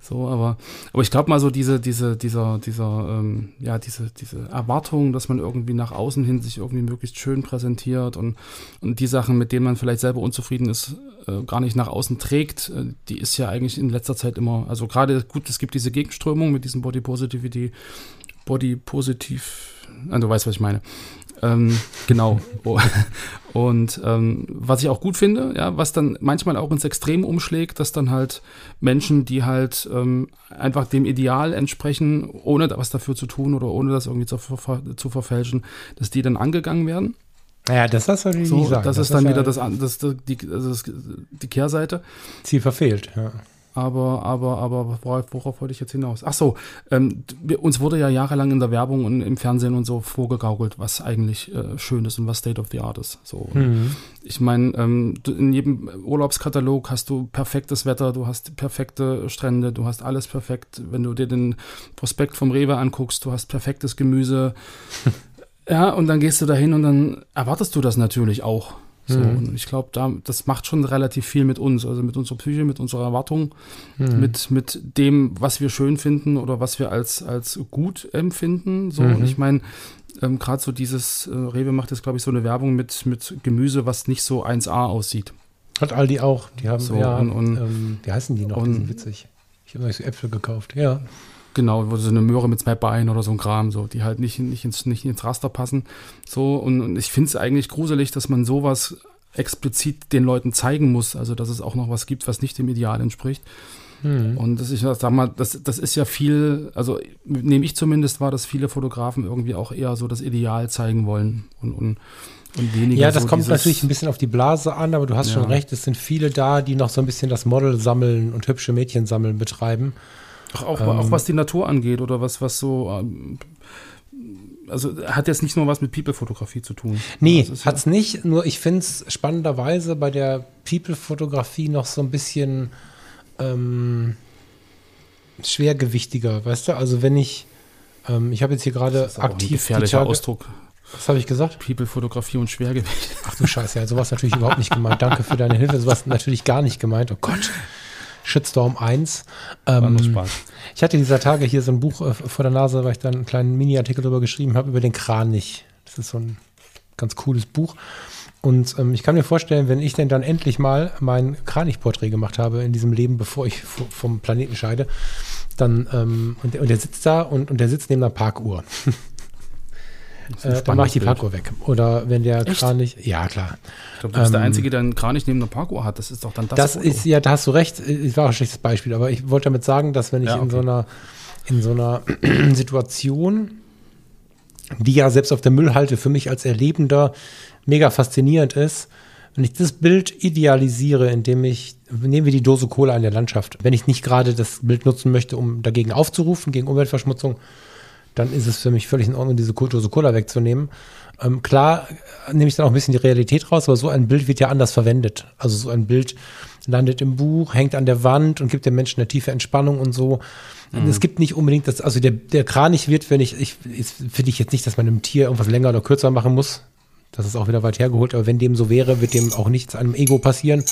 B: So, aber, aber ich glaube mal so diese, diese, dieser, dieser, ähm, ja, diese, diese Erwartung, dass man irgendwie nach außen hin sich irgendwie möglichst schön präsentiert und, und die Sachen, mit denen man vielleicht selber unzufrieden ist, äh, gar nicht nach außen trägt, äh, die ist ja eigentlich in letzter Zeit immer, also gerade gut, es gibt diese Gegenströmung mit diesem Body Positivity, Body Positiv, ah, du weißt, was ich meine. Ähm, genau. Und ähm, was ich auch gut finde, ja, was dann manchmal auch ins Extrem umschlägt, dass dann halt Menschen, die halt ähm, einfach dem Ideal entsprechen, ohne was dafür zu tun oder ohne das irgendwie zu, ver zu verfälschen, dass die dann angegangen werden.
A: Naja, das darfst du natürlich
B: So,
A: nicht sagen.
B: das, ist dann wieder das, das, das, die, also das, die Kehrseite.
A: Ziel verfehlt. Ja.
B: Aber, aber, aber worauf, worauf wollte ich jetzt hinaus? Ach so, ähm, uns wurde ja jahrelang in der Werbung und im Fernsehen und so vorgegaukelt, was eigentlich äh, schön ist und was State of the Art ist. So.
A: Mhm.
B: Ich meine, ähm, in jedem Urlaubskatalog hast du perfektes Wetter, du hast perfekte Strände, du hast alles perfekt. Wenn du dir den Prospekt vom Rewe anguckst, du hast perfektes Gemüse. ja, und dann gehst du dahin und dann erwartest du das natürlich auch. So,
A: Mhm.
B: und ich glaube, da, das macht schon relativ viel mit uns, also mit unserer Psyche, mit unserer Erwartung,
A: Mhm.
B: mit, mit dem, was wir schön finden oder was wir als, als gut empfinden. So, und
A: Mhm.
B: ich meine, ähm, gerade so dieses, äh, Rewe macht jetzt, glaube ich, so eine Werbung mit, mit Gemüse, was nicht so 1A aussieht.
A: Hat Aldi auch. Die haben
B: So,
A: ja,
B: und- und-
A: ähm, wie heißen die noch?
B: und-
A: die sind witzig. Ich habe euch so Äpfel gekauft. Ja.
B: Genau, so eine Möhre mit zwei Beinen oder so ein Kram, so, die halt nicht, nicht, ins, nicht ins Raster passen. So, und, und ich finde es eigentlich gruselig, dass man sowas explizit den Leuten zeigen muss, also dass es auch noch was gibt, was nicht dem Ideal entspricht.
A: Mhm.
B: Und das, ich sag mal, das, das ist ja viel, also nehme ich zumindest wahr, dass viele Fotografen irgendwie auch eher so das Ideal zeigen wollen und, und, und weniger
A: Ja, das
B: so
A: kommt
B: dieses,
A: natürlich ein bisschen auf die Blase an, aber du hast
B: Ja.
A: schon recht, es sind viele da, die noch so ein bisschen das Model sammeln und hübsche Mädchen sammeln betreiben.
B: Auch, auch,
A: Ähm,
B: auch was die Natur angeht oder was, was so, ähm, also hat jetzt nicht nur was mit People-Fotografie zu tun.
A: Nee,
B: Das ist ja-
A: hat's nicht, nur ich finde es spannenderweise bei der People-Fotografie noch so ein bisschen ähm, schwergewichtiger, weißt du? Also wenn ich, ähm, ich habe jetzt hier gerade
B: ein
A: aktiv die
B: gefährlicher
A: Tage,
B: Ausdruck.
A: was habe ich gesagt?
B: People-Fotografie und Schwergewicht.
A: Ach du Scheiße, ja, sowas natürlich überhaupt nicht gemeint. Danke für deine Hilfe, sowas natürlich gar nicht gemeint. Oh Gott. Shitstorm 1.
B: War nur
A: Ähm,
B: Spaß.
A: ich hatte dieser Tage hier so ein Buch äh, vor der Nase, weil ich da einen kleinen Mini-Artikel drüber geschrieben habe, über den Kranich. Das ist so ein ganz cooles Buch. Und ähm, ich kann mir vorstellen, wenn ich denn dann endlich mal mein Kranichporträt gemacht habe in diesem Leben, bevor ich vom Planeten scheide, dann, ähm, und, der, und der sitzt da und, und der sitzt neben einer Parkuhr. Äh, dann mache ich die Parkuhr weg. Oder wenn der
B: Echt?
A: Kranich, ja klar.
B: Ich glaube, du bist der
A: ähm,
B: Einzige, der einen Kranich neben einer Parkuhr hat. Das ist doch dann das.
A: Das
B: Foto.
A: ist, ja, da hast du recht, es war ein schlechtes Beispiel, aber ich wollte damit sagen, dass wenn ich
B: Ja,
A: in so
B: okay.
A: einer, in so einer Situation, die ja selbst auf der Müllhalde für mich als Erlebender mega faszinierend ist, wenn ich das Bild idealisiere, indem ich, nehmen wir die Dose Cola in der Landschaft, wenn ich nicht gerade das Bild nutzen möchte, um dagegen aufzurufen, gegen Umweltverschmutzung, dann ist es für mich völlig in Ordnung, diese kulturelle Cola wegzunehmen. Ähm, klar nehme ich dann auch ein bisschen die Realität raus, aber so ein Bild wird ja anders verwendet. Also so ein Bild landet im Buch, hängt an der Wand und gibt den Menschen eine tiefe Entspannung und so. Mhm. Es gibt nicht unbedingt das, also der, der Kranich wird, wenn ich, ich finde ich jetzt nicht, dass man einem Tier irgendwas länger oder kürzer machen muss. Das ist auch wieder weit hergeholt, aber wenn dem so wäre, wird dem auch nichts einem Ego passieren.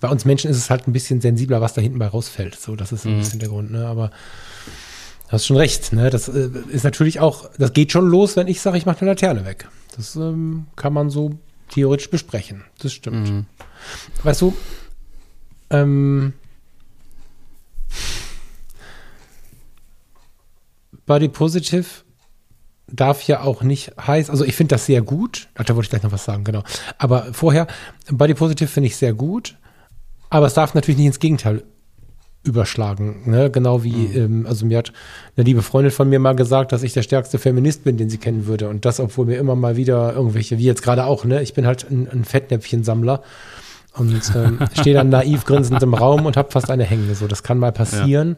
A: Bei uns Menschen ist es halt ein bisschen sensibler, was da hinten bei rausfällt. So, das ist ein mhm. bisschen der Grund, ne? Aber hast schon recht. Ne? Das äh, ist natürlich auch, das geht schon los, wenn ich sage, ich mache eine Laterne weg. Das ähm, kann man so theoretisch besprechen. Das stimmt. Mhm. Weißt du, ähm, Body Positive darf ja auch nicht heißen, also ich finde das sehr gut. Ach, da wollte ich gleich noch was sagen, genau. Aber vorher, Body Positive finde ich sehr gut, aber es darf natürlich nicht ins Gegenteil überschlagen. Ne? Genau wie, mhm. ähm, also mir hat eine liebe Freundin von mir mal gesagt, dass ich der stärkste Feminist bin, den sie kennen würde. Und das, obwohl mir immer mal wieder irgendwelche, wie jetzt gerade auch, ne, ich bin halt ein, ein Fettnäpfchensammler und ähm, stehe dann naiv grinsend im Raum und habe fast eine Hänge. So, das kann mal passieren.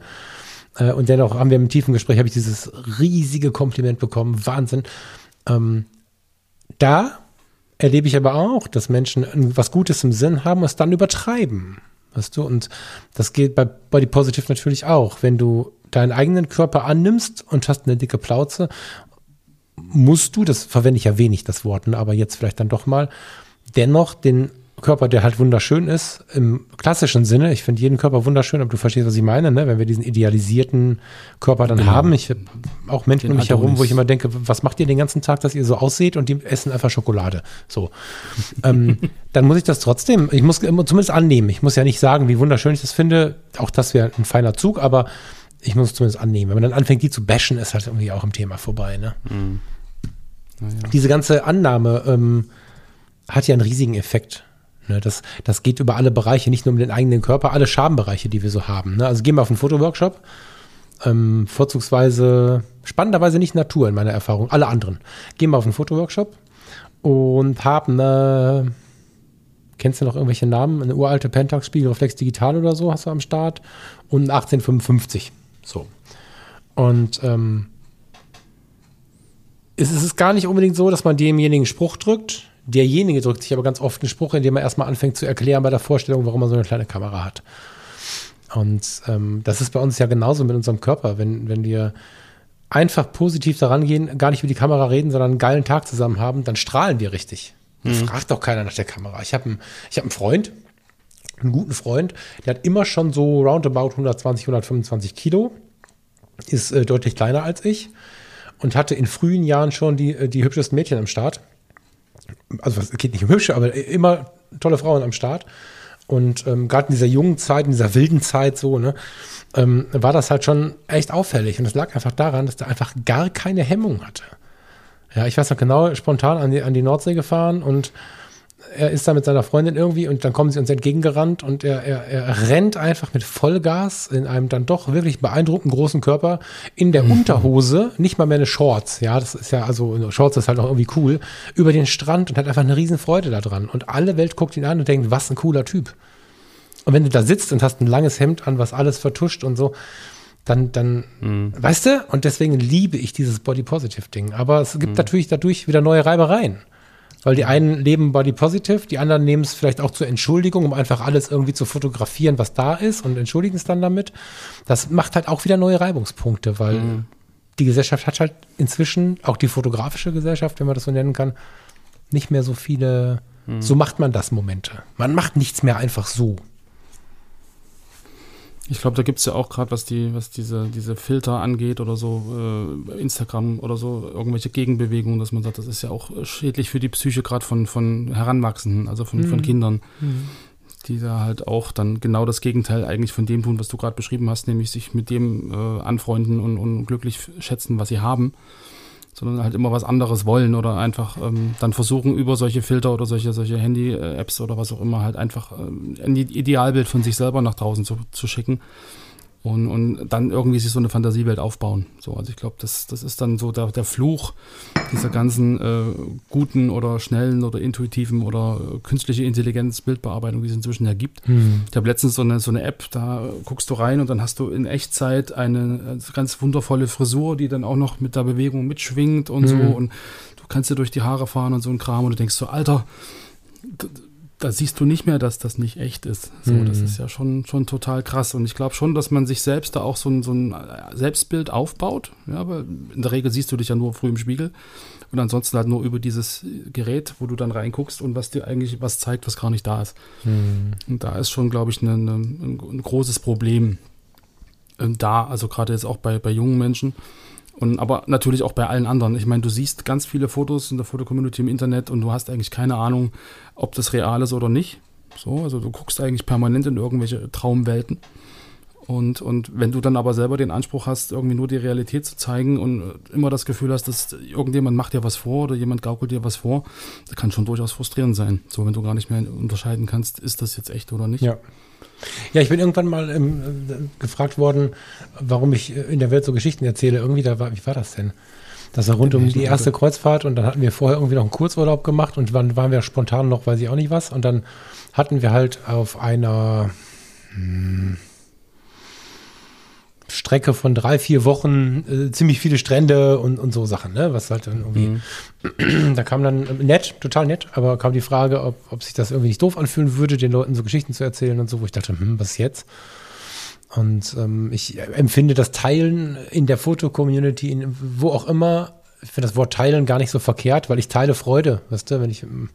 A: Ja. Äh, und dennoch haben wir im tiefen Gespräch, habe ich dieses riesige Kompliment bekommen. Wahnsinn. Ähm, da erlebe ich aber auch, dass Menschen was Gutes im Sinn haben und es dann übertreiben. Weißt du? Und das geht bei Body Positive natürlich auch. Wenn du deinen eigenen Körper annimmst und hast eine dicke Plauze, musst du, das verwende ich ja wenig, das Wort, ne, aber jetzt vielleicht dann doch mal, dennoch den Körper, der halt wunderschön ist, im klassischen Sinne. Ich finde jeden Körper wunderschön, aber du verstehst, was ich meine, ne? wenn wir diesen idealisierten Körper dann genau. haben. Ich habe auch Menschen um mich herum, wo ich immer denke, was macht ihr den ganzen Tag, dass ihr so ausseht und die essen einfach Schokolade. So. ähm, dann muss ich das trotzdem, ich muss zumindest annehmen. Ich muss ja nicht sagen, wie wunderschön ich das finde. Auch das wäre ein feiner Zug, aber ich muss es zumindest annehmen. Wenn man dann anfängt, die zu bashen, ist halt irgendwie auch im Thema vorbei. Ne? Mhm. Ja. Diese ganze Annahme ähm, hat ja einen riesigen Effekt. Ne, das, das geht über alle Bereiche, nicht nur um den eigenen Körper, alle Schambereiche, die wir so haben. Ne? Also gehen wir auf einen Fotoworkshop, ähm, vorzugsweise, spannenderweise nicht Natur in meiner Erfahrung, alle anderen. Gehen wir auf einen Fotoworkshop und haben eine, kennst du noch irgendwelche Namen? Eine uralte Pentax Spiegelreflex Digital oder so hast du am Start und 1855. So. Und ähm, es ist gar nicht unbedingt so, dass man demjenigen Spruch drückt, Derjenige drückt sich aber ganz oft einen Spruch, indem er erstmal anfängt zu erklären bei der Vorstellung, warum er so eine kleine Kamera hat. Und ähm, das ist bei uns ja genauso mit unserem Körper. Wenn, wenn wir einfach positiv daran gehen, gar nicht über die Kamera reden, sondern einen geilen Tag zusammen haben, dann strahlen wir richtig. Mhm. Fragt doch keiner nach der Kamera. Ich habe einen, hab einen Freund, einen guten Freund, der hat immer schon so roundabout 120, 125 Kilo, ist äh, deutlich kleiner als ich und hatte in frühen Jahren schon die, äh, die hübschesten Mädchen am Start also es geht nicht um hübsche, aber immer tolle Frauen am Start. Und ähm, gerade in dieser jungen Zeit, in dieser wilden Zeit so, ne, ähm, war das halt schon echt auffällig. Und es lag einfach daran, dass der einfach gar keine Hemmung hatte. Ja, ich weiß noch genau, spontan an die, an die Nordsee gefahren und er ist da mit seiner Freundin irgendwie und dann kommen sie uns entgegengerannt und er, er, er rennt einfach mit Vollgas in einem dann doch wirklich beeindruckend großen Körper in der mhm. Unterhose, nicht mal mehr eine Shorts, ja, das ist ja, also Shorts ist halt auch irgendwie cool, über den Strand und hat einfach eine riesen Freude daran. Und alle Welt guckt ihn an und denkt, was ein cooler Typ. Und wenn du da sitzt und hast ein langes Hemd an, was alles vertuscht und so, dann, dann, mhm. weißt du, und deswegen liebe ich dieses Body Positive Ding. Aber es gibt mhm. natürlich dadurch wieder neue Reibereien. Weil die einen leben Body Positive, die anderen nehmen es vielleicht auch zur Entschuldigung, um einfach alles irgendwie zu fotografieren, was da ist und entschuldigen es dann damit. Das macht halt auch wieder neue Reibungspunkte, weil mhm. die Gesellschaft hat halt inzwischen, auch die fotografische Gesellschaft, wenn man das so nennen kann, nicht mehr so viele, mhm. so macht man das Momente. Man macht nichts mehr einfach so.
B: Ich glaube, da gibt es ja auch gerade, was die, was diese, diese Filter angeht oder so, äh, Instagram oder so, irgendwelche Gegenbewegungen, dass man sagt, das ist ja auch schädlich für die Psyche gerade von, von Heranwachsenden, also von, mhm. von Kindern, mhm. die da halt auch dann genau das Gegenteil eigentlich von dem tun, was du gerade beschrieben hast, nämlich sich mit dem äh, anfreunden und, und glücklich schätzen, was sie haben sondern halt immer was anderes wollen oder einfach ähm, dann versuchen, über solche Filter oder solche, solche Handy-Apps oder was auch immer halt einfach ähm, ein Idealbild von sich selber nach draußen zu, zu schicken. Und, und dann irgendwie sich so eine Fantasiewelt aufbauen. So, also ich glaube, das, das ist dann so der, der Fluch dieser ganzen äh, guten oder schnellen oder intuitiven oder äh, künstliche Intelligenz Bildbearbeitung, die es inzwischen ja gibt.
A: Hm.
B: Ich habe letztens so eine, so eine App, da guckst du rein und dann hast du in Echtzeit eine äh, ganz wundervolle Frisur, die dann auch noch mit der Bewegung mitschwingt und so
A: Mhm.
B: und du kannst dir durch die Haare fahren und so ein Kram und du denkst so, Alter, da siehst du nicht mehr, dass das nicht echt ist. So,
A: Mhm.
B: das ist ja schon, schon total krass. Und ich glaube schon, dass man sich selbst da auch so ein, so ein äh, Selbstbild aufbaut. Ja, aber in der Regel siehst du dich ja nur früh im Spiegel. Und ansonsten halt nur über dieses Gerät, wo du dann reinguckst und was dir eigentlich was zeigt, was gar nicht da ist.
A: Hm.
B: Und da ist schon, glaube ich, eine, ein, ein großes Problem ähm, da, also gerade jetzt auch bei, bei jungen Menschen. Und, aber natürlich auch bei allen anderen. Ich meine, du siehst ganz viele Fotos in der Fotocommunity im Internet und du hast eigentlich keine Ahnung, ob das real ist oder nicht. So, also du guckst eigentlich permanent in irgendwelche Traumwelten. Und, und wenn du dann aber selber den Anspruch hast, irgendwie nur die Realität zu zeigen und immer das Gefühl hast, dass irgendjemand macht dir was vor oder jemand gaukelt dir was vor, das kann schon durchaus frustrierend sein. So, wenn du gar nicht mehr unterscheiden kannst, ist das jetzt echt oder nicht.
A: Ja. Ja, ich bin irgendwann mal ähm, äh, gefragt worden, warum ich äh, in der Welt so Geschichten erzähle. Irgendwie, da war, wie war das denn? Das war rund um die erste Kreuzfahrt und dann hatten wir vorher irgendwie noch einen Kurzurlaub gemacht und dann waren wir spontan noch, weiß ich auch nicht was. Und dann hatten wir halt auf einer hm, Strecke von drei, vier Wochen äh, ziemlich viele Strände und, und so Sachen, ne? Was halt dann irgendwie
B: Mhm.
A: da kam dann äh, nett, total nett, aber kam die Frage, ob, ob sich das irgendwie nicht doof anfühlen würde, den Leuten so Geschichten zu erzählen und so, wo ich dachte, hm, was jetzt? Und ähm, ich empfinde das Teilen in der Foto-Community, wo auch immer, ich finde das Wort Teilen gar nicht so verkehrt, weil ich teile Freude, weißt du, wenn ich ähm,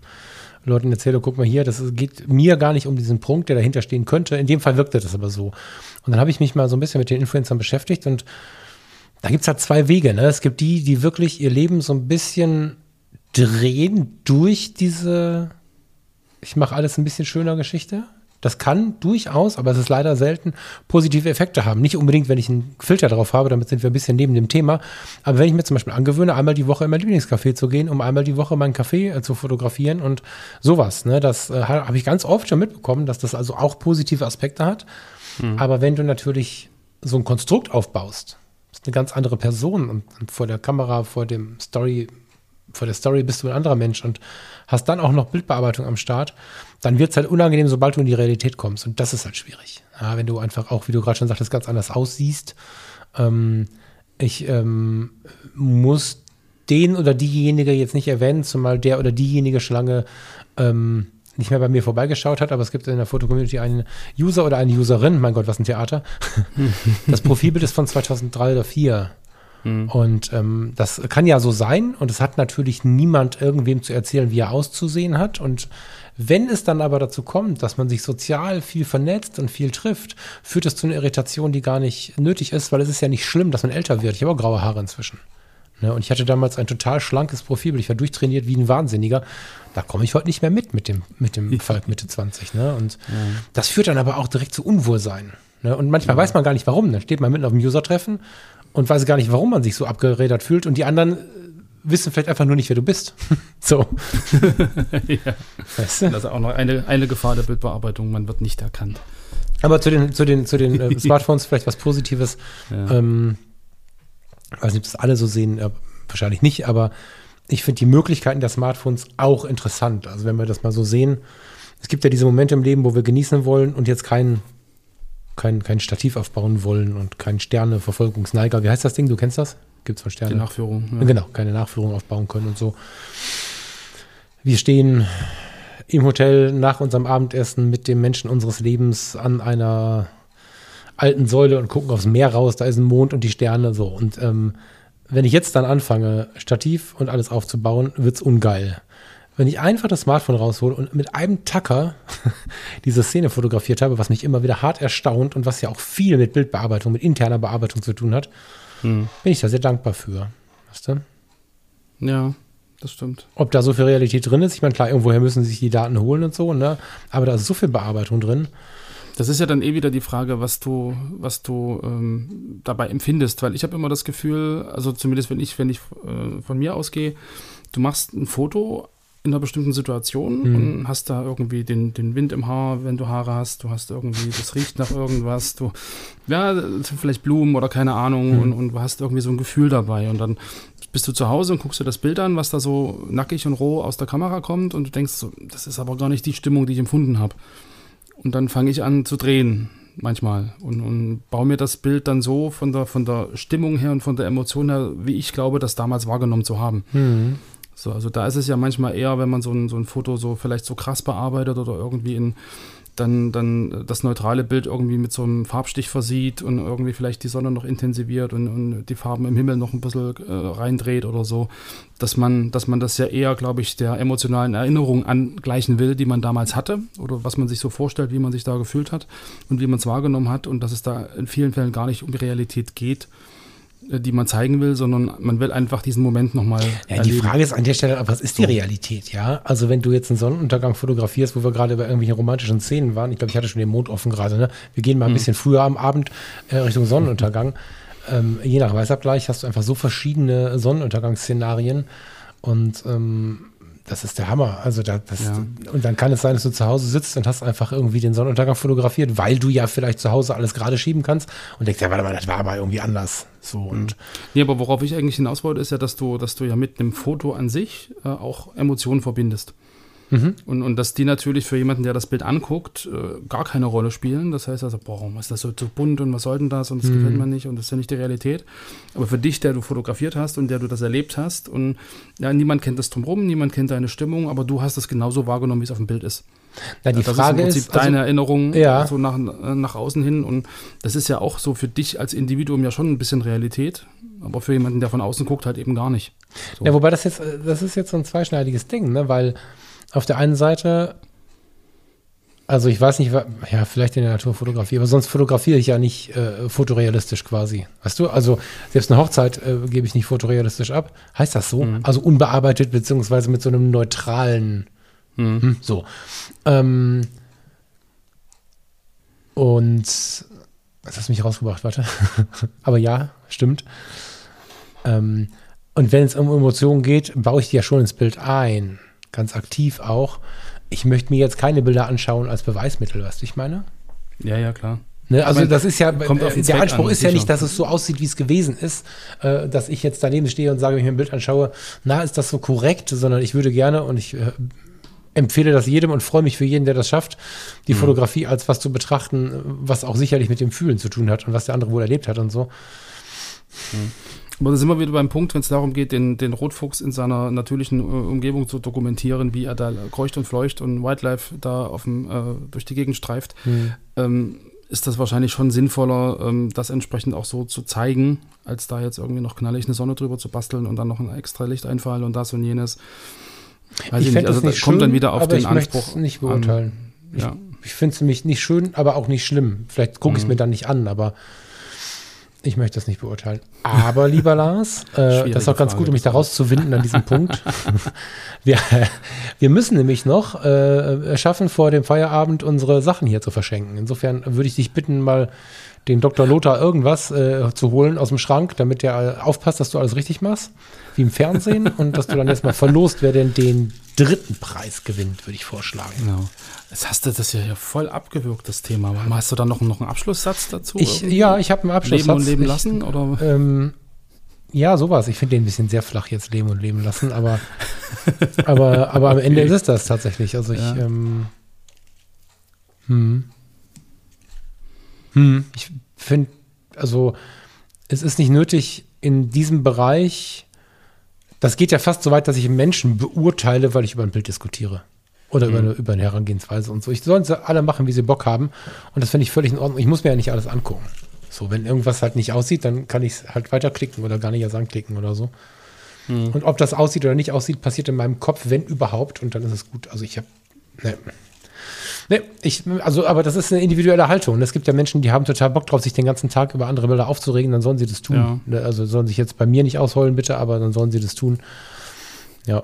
A: Leuten erzähle, guck mal hier, das geht mir gar nicht um diesen Punkt, der dahinter stehen könnte. In dem Fall wirkte das aber so. Und dann habe ich mich mal so ein bisschen mit den Influencern beschäftigt und da gibt's halt zwei Wege. Ne? Es gibt die, die wirklich ihr Leben so ein bisschen drehen durch diese, ich mache alles ein bisschen schöner Geschichte. Das kann durchaus, aber es ist leider selten, positive Effekte haben. Nicht unbedingt, wenn ich einen Filter drauf habe, damit sind wir ein bisschen neben dem Thema. Aber wenn ich mir zum Beispiel angewöhne, einmal die Woche in mein Lieblingscafé zu gehen, um einmal die Woche meinen Café äh, zu fotografieren und sowas, ne, das äh, habe ich ganz oft schon mitbekommen, dass das also auch positive Aspekte hat. Aber wenn du natürlich so ein Konstrukt aufbaust, ist eine ganz andere Person und, und vor der Kamera, vor dem Story, vor der Story bist du ein anderer Mensch und hast dann auch noch Bildbearbeitung am Start, dann wird es halt unangenehm, sobald du in die Realität kommst. Und das ist halt schwierig. Ja, wenn du einfach auch, wie du gerade schon sagtest, ganz anders aussiehst. Ähm, ich ähm, muss den oder diejenige jetzt nicht erwähnen, zumal der oder diejenige schon lange ähm, nicht mehr bei mir vorbeigeschaut hat, aber es gibt in der Foto-Community einen User oder eine Userin, mein Gott, was ein Theater. das Profilbild ist von 2003 oder 2004. Und ähm, das kann ja so sein und es hat natürlich niemand irgendwem zu erzählen, wie er auszusehen hat. Und wenn es dann aber dazu kommt, dass man sich sozial viel vernetzt und viel trifft, führt es zu einer Irritation, die gar nicht nötig ist, weil es ist ja nicht schlimm, dass man älter wird. Ich habe auch graue Haare inzwischen. Ne? Und ich hatte damals ein total schlankes Profilbild. Ich war durchtrainiert wie ein Wahnsinniger. Da komme ich heute nicht mehr mit mit dem, mit dem Falk Mitte 20. Ne? Und das führt dann aber auch direkt zu Unwohlsein. Ne? Und manchmal weiß man gar nicht warum. Dann steht man mitten auf dem User-Treffen und weiß gar nicht, warum man sich so abgerädert fühlt. Und die anderen wissen vielleicht einfach nur nicht, wer du bist. so.
B: ja.
A: Weißt du?
B: Das ist auch noch eine, eine Gefahr der Bildbearbeitung, man wird nicht erkannt.
A: Aber zu den, zu den, zu den äh, Smartphones vielleicht was Positives.
B: Ja.
A: Ähm, weiß nicht, ob das alle so sehen, äh, wahrscheinlich nicht, aber ich finde die Möglichkeiten der Smartphones auch interessant. Also wenn wir das mal so sehen, es gibt ja diese Momente im Leben, wo wir genießen wollen und jetzt kein, kein, kein Stativ aufbauen wollen und kein Sterne-Verfolgungsneiger. Wie heißt das Ding? Du kennst das? Gibt es von
B: Die
A: Sterne?
B: Nachführung. Ja.
A: Genau, keine Nachführung aufbauen können und so. Wir stehen im Hotel nach unserem Abendessen mit dem Menschen unseres Lebens an einer alten Säule und gucken aufs Meer raus, da ist ein Mond und die Sterne so. Und ähm, wenn ich jetzt dann anfange, Stativ und alles aufzubauen, wird's ungeil. Wenn ich einfach das Smartphone raushole und mit einem Tacker diese Szene fotografiert habe, was mich immer wieder hart erstaunt und was ja auch viel mit Bildbearbeitung, mit interner Bearbeitung zu tun hat,
B: Hm.
A: bin ich da sehr dankbar für. Weißt du?
B: ja, das stimmt.
A: Ob da so viel Realität drin ist, ich meine, klar, irgendwoher müssen sich die Daten holen und so, ne? Aber da ist so viel Bearbeitung drin.
B: Das ist ja dann eh wieder die Frage, was du, was du ähm, dabei empfindest, weil ich habe immer das Gefühl, also zumindest wenn ich, wenn ich äh, von mir ausgehe, du machst ein Foto in einer bestimmten Situation
A: Mhm.
B: und hast da irgendwie den, den Wind im Haar, wenn du Haare hast, du hast irgendwie, das riecht nach irgendwas, du, ja, vielleicht Blumen oder keine Ahnung
A: Mhm.
B: und, und du hast irgendwie so ein Gefühl dabei und dann bist du zu Hause und guckst dir das Bild an, was da so nackig und roh aus der Kamera kommt und du denkst so, das ist aber gar nicht die Stimmung, die ich empfunden habe. Und dann fange ich an zu drehen manchmal und, und baue mir das Bild dann so von der, von der Stimmung her und von der Emotion her, wie ich glaube, das damals wahrgenommen zu haben.
A: Mhm.
B: So, also da ist es ja manchmal eher, wenn man so ein, so ein Foto so vielleicht so krass bearbeitet oder irgendwie in dann, dann das neutrale Bild irgendwie mit so einem Farbstich versieht und irgendwie vielleicht die Sonne noch intensiviert und, und die Farben im Himmel noch ein bisschen äh, reindreht oder so, dass man, dass man das ja eher, glaube ich, der emotionalen Erinnerung angleichen will, die man damals hatte oder was man sich so vorstellt, wie man sich da gefühlt hat und wie man es wahrgenommen hat und dass es da in vielen Fällen gar nicht um die Realität geht, die man zeigen will, sondern man will einfach diesen Moment nochmal
A: Ja, die Frage ist an der Stelle, was ist die Realität, ja? Also wenn du jetzt einen Sonnenuntergang fotografierst, wo wir gerade bei irgendwelchen romantischen Szenen waren, ich glaube, ich hatte schon den Mond offen gerade, ne? Wir gehen mal ein bisschen früher am Abend äh, Richtung Sonnenuntergang. Ähm, je nach Weißabgleich hast du einfach so verschiedene Sonnenuntergangsszenarien und ähm, das ist der Hammer. Also da, das,
B: Ja.
A: und dann kann es sein, dass du zu Hause sitzt und hast einfach irgendwie den Sonnenuntergang fotografiert, weil du ja vielleicht zu Hause alles gerade schieben kannst und denkst, ja, warte mal, das war aber irgendwie anders. So und
B: Nee, aber worauf ich eigentlich hinaus wollte, ist ja, dass du, dass du ja mit einem Foto an sich äh, auch Emotionen verbindest.
A: Mhm.
B: Und, und dass die natürlich für jemanden, der das Bild anguckt, äh, gar keine Rolle spielen. Das heißt also, boah, warum ist das so, so bunt und was soll denn das und das
A: Mhm.
B: gefällt mir nicht und das ist ja nicht die Realität. Aber für dich, der du fotografiert hast und der du das erlebt hast und ja, niemand kennt das drumherum, niemand kennt deine Stimmung, aber du hast es genauso wahrgenommen, wie es auf dem Bild ist.
A: na, die
B: das
A: Frage
B: ist im
A: ist,
B: Prinzip
A: also-
B: deine Erinnerung
A: Ja.
B: so nach, äh, nach außen hin und das ist ja auch so für dich als Individuum ja schon ein bisschen Realität, aber für jemanden, der von außen guckt, halt eben gar nicht. So.
A: Ja, wobei das jetzt, äh, das ist jetzt so ein zweischneidiges Ding, ne? Weil auf der einen Seite, also ich weiß nicht, ja, vielleicht in der Naturfotografie, aber sonst fotografiere ich ja nicht äh, fotorealistisch quasi. Weißt du? Also selbst eine Hochzeit äh, gebe ich nicht fotorealistisch ab. Heißt das so? Also unbearbeitet, beziehungsweise mit so einem neutralen hm, so. Ähm, und was hast du mich rausgebracht? Warte. Aber ja, stimmt. Ähm, und wenn es um Emotionen geht, baue ich die ja schon ins Bild ein. Ganz aktiv auch. Ich möchte mir jetzt keine Bilder anschauen als Beweismittel, weißt du, ich meine?
B: Ja, ja, klar.
A: Ne, also
B: meine,
A: das ist ja, äh, der Anspruch
B: an,
A: ist ja
B: sicher.
A: nicht, dass es so aussieht, wie es gewesen ist, äh, dass ich jetzt daneben stehe und sage, wenn ich mir ein Bild anschaue, na, ist das so korrekt, sondern ich würde gerne und ich äh, empfehle das jedem und freue mich für jeden, der das schafft,
B: Mhm.
A: die Fotografie als was zu betrachten, was auch sicherlich mit dem Fühlen zu tun hat und was der andere wohl erlebt hat und so.
B: Aber da sind wir wieder beim Punkt, wenn es darum geht, den, den Rotfuchs in seiner natürlichen äh, Umgebung zu dokumentieren, wie er da kreucht und fleucht und Wildlife da auf dem, äh, durch die Gegend streift, ähm, ist das wahrscheinlich schon sinnvoller, ähm, das entsprechend auch so zu zeigen, als da jetzt irgendwie noch knallig eine Sonne drüber zu basteln und dann noch ein extra Lichteinfall und das und jenes. Weiß ich, nicht.
A: fänd
B: Also
A: das
B: kommt dann wieder auf
A: aber
B: den
A: ich
B: Anspruch.
A: nicht beurteilen.
B: An, ja.
A: Ich finde es nämlich nicht schön, aber auch nicht schlimm. Vielleicht gucke ich es
B: Mhm.
A: mir dann nicht an, aber ich möchte das nicht beurteilen. Aber, lieber Lars, äh, das ist auch ganz
B: Frage,
A: gut, um mich da rauszuwinden an diesem Punkt. Wir, wir müssen nämlich noch äh, schaffen, vor dem Feierabend unsere Sachen hier zu verschenken. Insofern würde ich dich bitten, mal den Dr. Lothar irgendwas äh, zu holen aus dem Schrank, damit der aufpasst, dass du alles richtig machst, wie im Fernsehen, und dass du dann jetzt mal verlost, wer denn den dritten Preis gewinnt, würde ich vorschlagen.
B: Genau. Jetzt hast du das ja hier voll abgewürgt, das Thema. Aber Hast du da noch, noch einen Abschlusssatz dazu?
A: Ich, ja, ich habe einen Abschluss.
B: Leben und leben lassen? Oder?
A: Ähm, ja, sowas. Ich finde den ein bisschen sehr flach jetzt leben und leben lassen, aber, aber, aber am Ende
B: Okay.
A: ist es das tatsächlich. Also ich,
B: Ja.
A: ähm, hm. Hm, ich finde, also es ist nicht nötig in diesem Bereich, das geht ja fast so weit, dass ich Menschen beurteile, weil ich über ein Bild diskutiere. Oder über, eine, über eine Herangehensweise und so. Ich sollen sie alle machen, wie sie Bock haben. Und das finde ich völlig in Ordnung. Ich muss mir ja nicht alles angucken. So, wenn irgendwas halt nicht aussieht, dann kann ich es halt weiterklicken oder gar nicht erst anklicken oder so. Und ob das aussieht oder nicht aussieht, passiert in meinem Kopf, wenn überhaupt, und dann ist es gut. Also ich habe. Ne. Ne, ich, also, aber das ist eine individuelle Haltung. Es gibt ja Menschen, die haben total Bock drauf, sich den ganzen Tag über andere Bilder aufzuregen, dann sollen sie das tun.
B: Ja.
A: Ne, Also sollen sich jetzt bei mir nicht ausheulen, bitte, aber dann sollen sie das tun. Ja.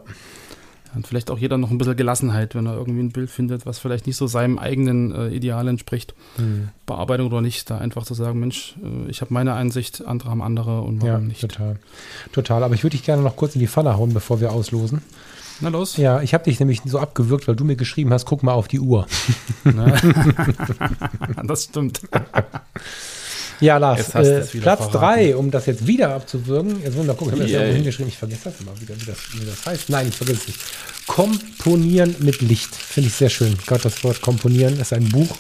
B: Und vielleicht auch jeder noch ein bisschen Gelassenheit, wenn er irgendwie ein Bild findet, was vielleicht nicht so seinem eigenen äh, Ideal entspricht.
A: Hm.
B: Bearbeitung oder nicht, da einfach zu sagen, Mensch, äh, ich habe meine Einsicht, andere haben andere und warum
A: Ja,
B: nicht.
A: total. Total. Aber ich würde dich gerne noch kurz in die Pfanne hauen, bevor wir auslosen.
B: Na los.
A: Ja, ich habe dich nämlich so abgewürgt, weil du mir geschrieben hast, guck mal auf die Uhr.
B: das stimmt.
A: Ja, Lars, äh, Platz
B: verraten.
A: 3, um das jetzt wieder abzuwürgen. Jetzt wollen wir mal gucken, ich habe das irgendwo hingeschrieben. Ich vergesse das immer wieder, wie das, wie das heißt. Nein, ich vergesse es nicht. Komponieren mit Licht. Finde ich sehr schön. Gerade das Wort Komponieren ist ein Buch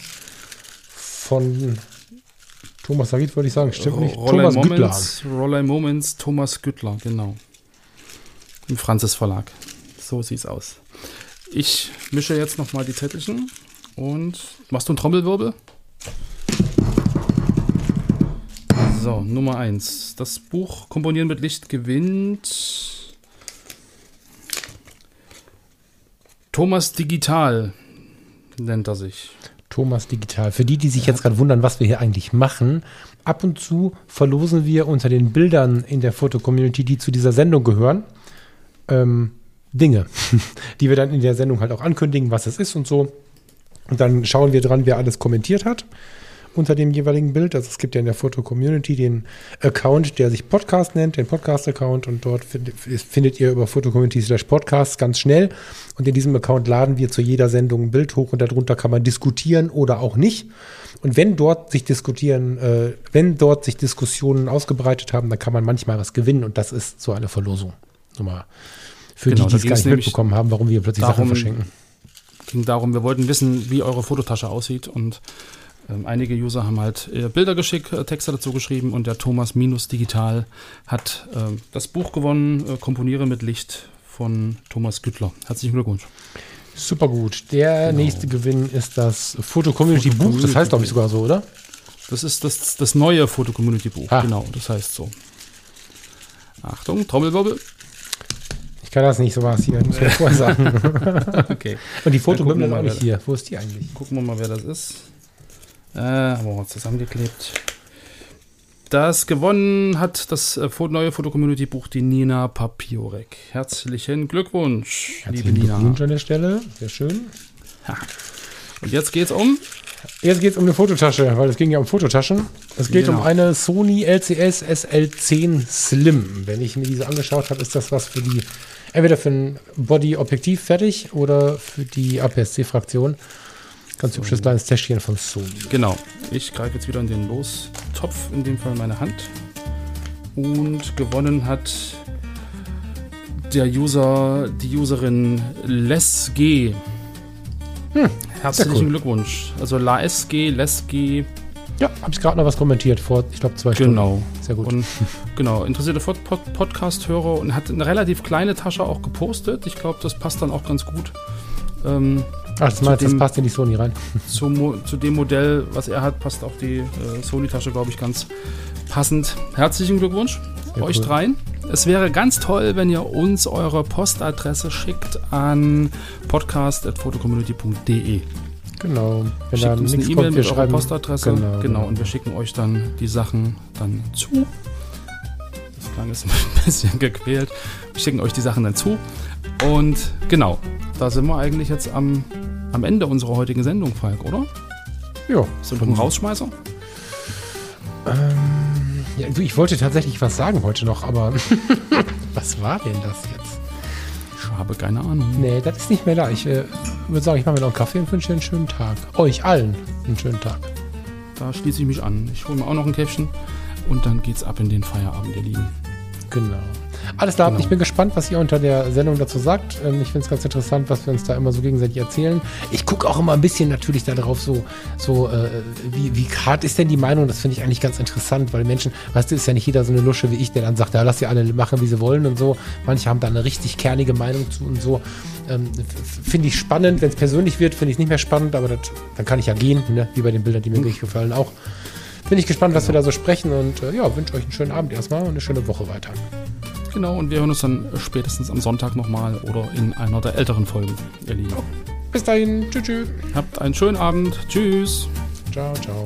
A: von Thomas Sarit, würde ich sagen. Stimmt nicht.
B: Rollei
A: Thomas Güttler.
B: Moments, Rollei Moments, Thomas Güttler, genau. Im Franzis Verlag. So sieht's aus. Ich mische jetzt nochmal die Zettelchen und machst du einen Trommelwirbel? So, Nummer 1. Das Buch Komponieren mit Licht gewinnt Thomas Digital nennt er sich.
A: Thomas Digital. Für die, die sich jetzt gerade wundern, was wir hier eigentlich machen, ab und zu verlosen wir unter den Bildern in der Foto-Community, die zu dieser Sendung gehören, ähm, Dinge, die wir dann in der Sendung halt auch ankündigen, was es ist und so. Und dann schauen wir dran, wer alles kommentiert hat unter dem jeweiligen Bild. Also es gibt ja in der Foto-Community den Account, der sich Podcast nennt, den Podcast-Account und dort findet, findet ihr über Foto-Community slash Podcast ganz schnell. Und in diesem Account laden wir zu jeder Sendung ein Bild hoch und darunter kann man diskutieren oder auch nicht. Und wenn dort sich diskutieren, äh, wenn dort sich Diskussionen ausgebreitet haben, dann kann man manchmal was gewinnen und das ist so eine Verlosung. Mal für
B: Genau,
A: die, die es gar nicht mitbekommen haben, warum wir plötzlich Sachen
B: darum,
A: verschenken.
B: ging darum, wir wollten wissen, wie eure Fototasche aussieht und ähm, einige User haben halt äh, Bilder geschickt, äh, Texte dazu geschrieben und der Thomas Minus Digital hat ähm, das Buch gewonnen, äh, Komponiere mit Licht von Thomas Güttler. Herzlichen Glückwunsch.
A: Super gut. Der
B: Genau.
A: nächste Gewinn ist das Foto-Community-Buch. Das heißt, glaube ich, sogar so, oder?
B: Das ist das, das neue Foto-Community-Buch.
A: Ah.
B: Genau, das heißt so. Achtung, Trommelwirbel.
A: Ich kann das nicht, so was hier. Muss man vorher sagen.
B: Okay.
A: Und die
B: mal,
A: nicht
B: wer-
A: hier. Wo ist die eigentlich?
B: Gucken wir mal, wer das ist. Äh, haben wir mal zusammengeklebt. Das gewonnen hat das äh, neue Foto-Community-Buch die Nina Papiorek. Herzlichen Glückwunsch, liebe
A: Herzlichen
B: Nina.
A: Glückwunsch an der Stelle. Sehr schön.
B: Und jetzt geht's um.
A: Jetzt geht es um eine Fototasche, weil es ging ja um Fototaschen. Es geht
B: Genau.
A: um eine Sony LCS SL10 Slim. Wenn ich mir diese angeschaut habe, ist das was für die, entweder für ein Body-Objektiv fertig oder für die APS-C-Fraktion. Ganz hübsches kleines Täschchen von Sony.
B: Genau. Ich greife jetzt wieder in den Lostopf, in dem Fall meine Hand. Und gewonnen hat der User, die Userin LesG. Herzlichen
A: Hm, cool.
B: Glückwunsch. Also La SG, LesG,
A: Ja, habe ich gerade noch was kommentiert vor, ich glaube, zwei
B: Genau.
A: Stunden. Sehr gut.
B: Und genau, interessierte Pod Pod Podcast-Hörer und hat eine relativ kleine Tasche auch gepostet. Ich glaube, das passt dann auch ganz gut ähm,
A: Ach, das meinst, das
B: dem-
A: passt in die Sony rein.
B: zu, zu dem Modell, was er hat, passt auch die äh, Sony-Tasche, glaube ich, ganz passend. Herzlichen Glückwunsch
A: Sehr
B: euch
A: cool.
B: dreien. Es wäre ganz toll, wenn ihr uns eure Postadresse schickt an podcast.fotocommunity.de.
A: Genau. Wenn
B: Schickt uns eine E-Mail mit eurer. Postadresse.
A: Genau,
B: Genau, und wir schicken euch dann die Sachen dann zu. Das klang jetzt ein bisschen gequält. Wir schicken euch die Sachen dann zu. Und genau, da sind wir eigentlich jetzt am, am Ende unserer heutigen Sendung, Falk, oder?
A: Ja.
B: So ein Rausschmeißer?
A: ja. Du, ich wollte tatsächlich was sagen heute noch, aber was war denn das jetzt?
B: Ich habe keine Ahnung.
A: Nee, das ist nicht mehr da. Ich äh, würde sagen, ich mache mir noch einen Kaffee und wünsche dir einen schönen Tag. Euch allen einen schönen Tag.
B: Da schließe ich mich an. Ich hole mir auch noch ein Käffchen und dann geht's ab in den Feierabend, ihr Lieben.
A: Genau. Alles klar,
B: Genau.
A: ich bin gespannt, was ihr unter der Sendung dazu sagt. Ähm, Ich finde es ganz interessant, was wir uns da immer so gegenseitig erzählen. Ich gucke auch immer ein bisschen natürlich darauf, so, so äh, wie, wie hart ist denn die Meinung? Das finde ich eigentlich ganz interessant, weil Menschen, weißt du, ist ja nicht jeder so eine Lusche wie ich, der dann sagt, ja, lass sie alle machen, wie sie wollen und so. Manche haben da eine richtig kernige Meinung zu und so. Ähm, finde ich spannend. Wenn es persönlich wird, finde ich es nicht mehr spannend, aber das, dann kann ich ja gehen, ne? wie bei den Bildern, die mir wirklich gefallen auch. Bin ich gespannt, was wir da so sprechen und äh, ja, wünsche euch einen schönen Abend erstmal und eine schöne Woche weiter.
B: Genau, und wir hören uns dann spätestens am Sonntag nochmal oder in einer der älteren Folgen, ihr Lieben.
A: Bis dahin, tschüss.
B: Habt einen schönen Abend. Tschüss.
A: Ciao, ciao.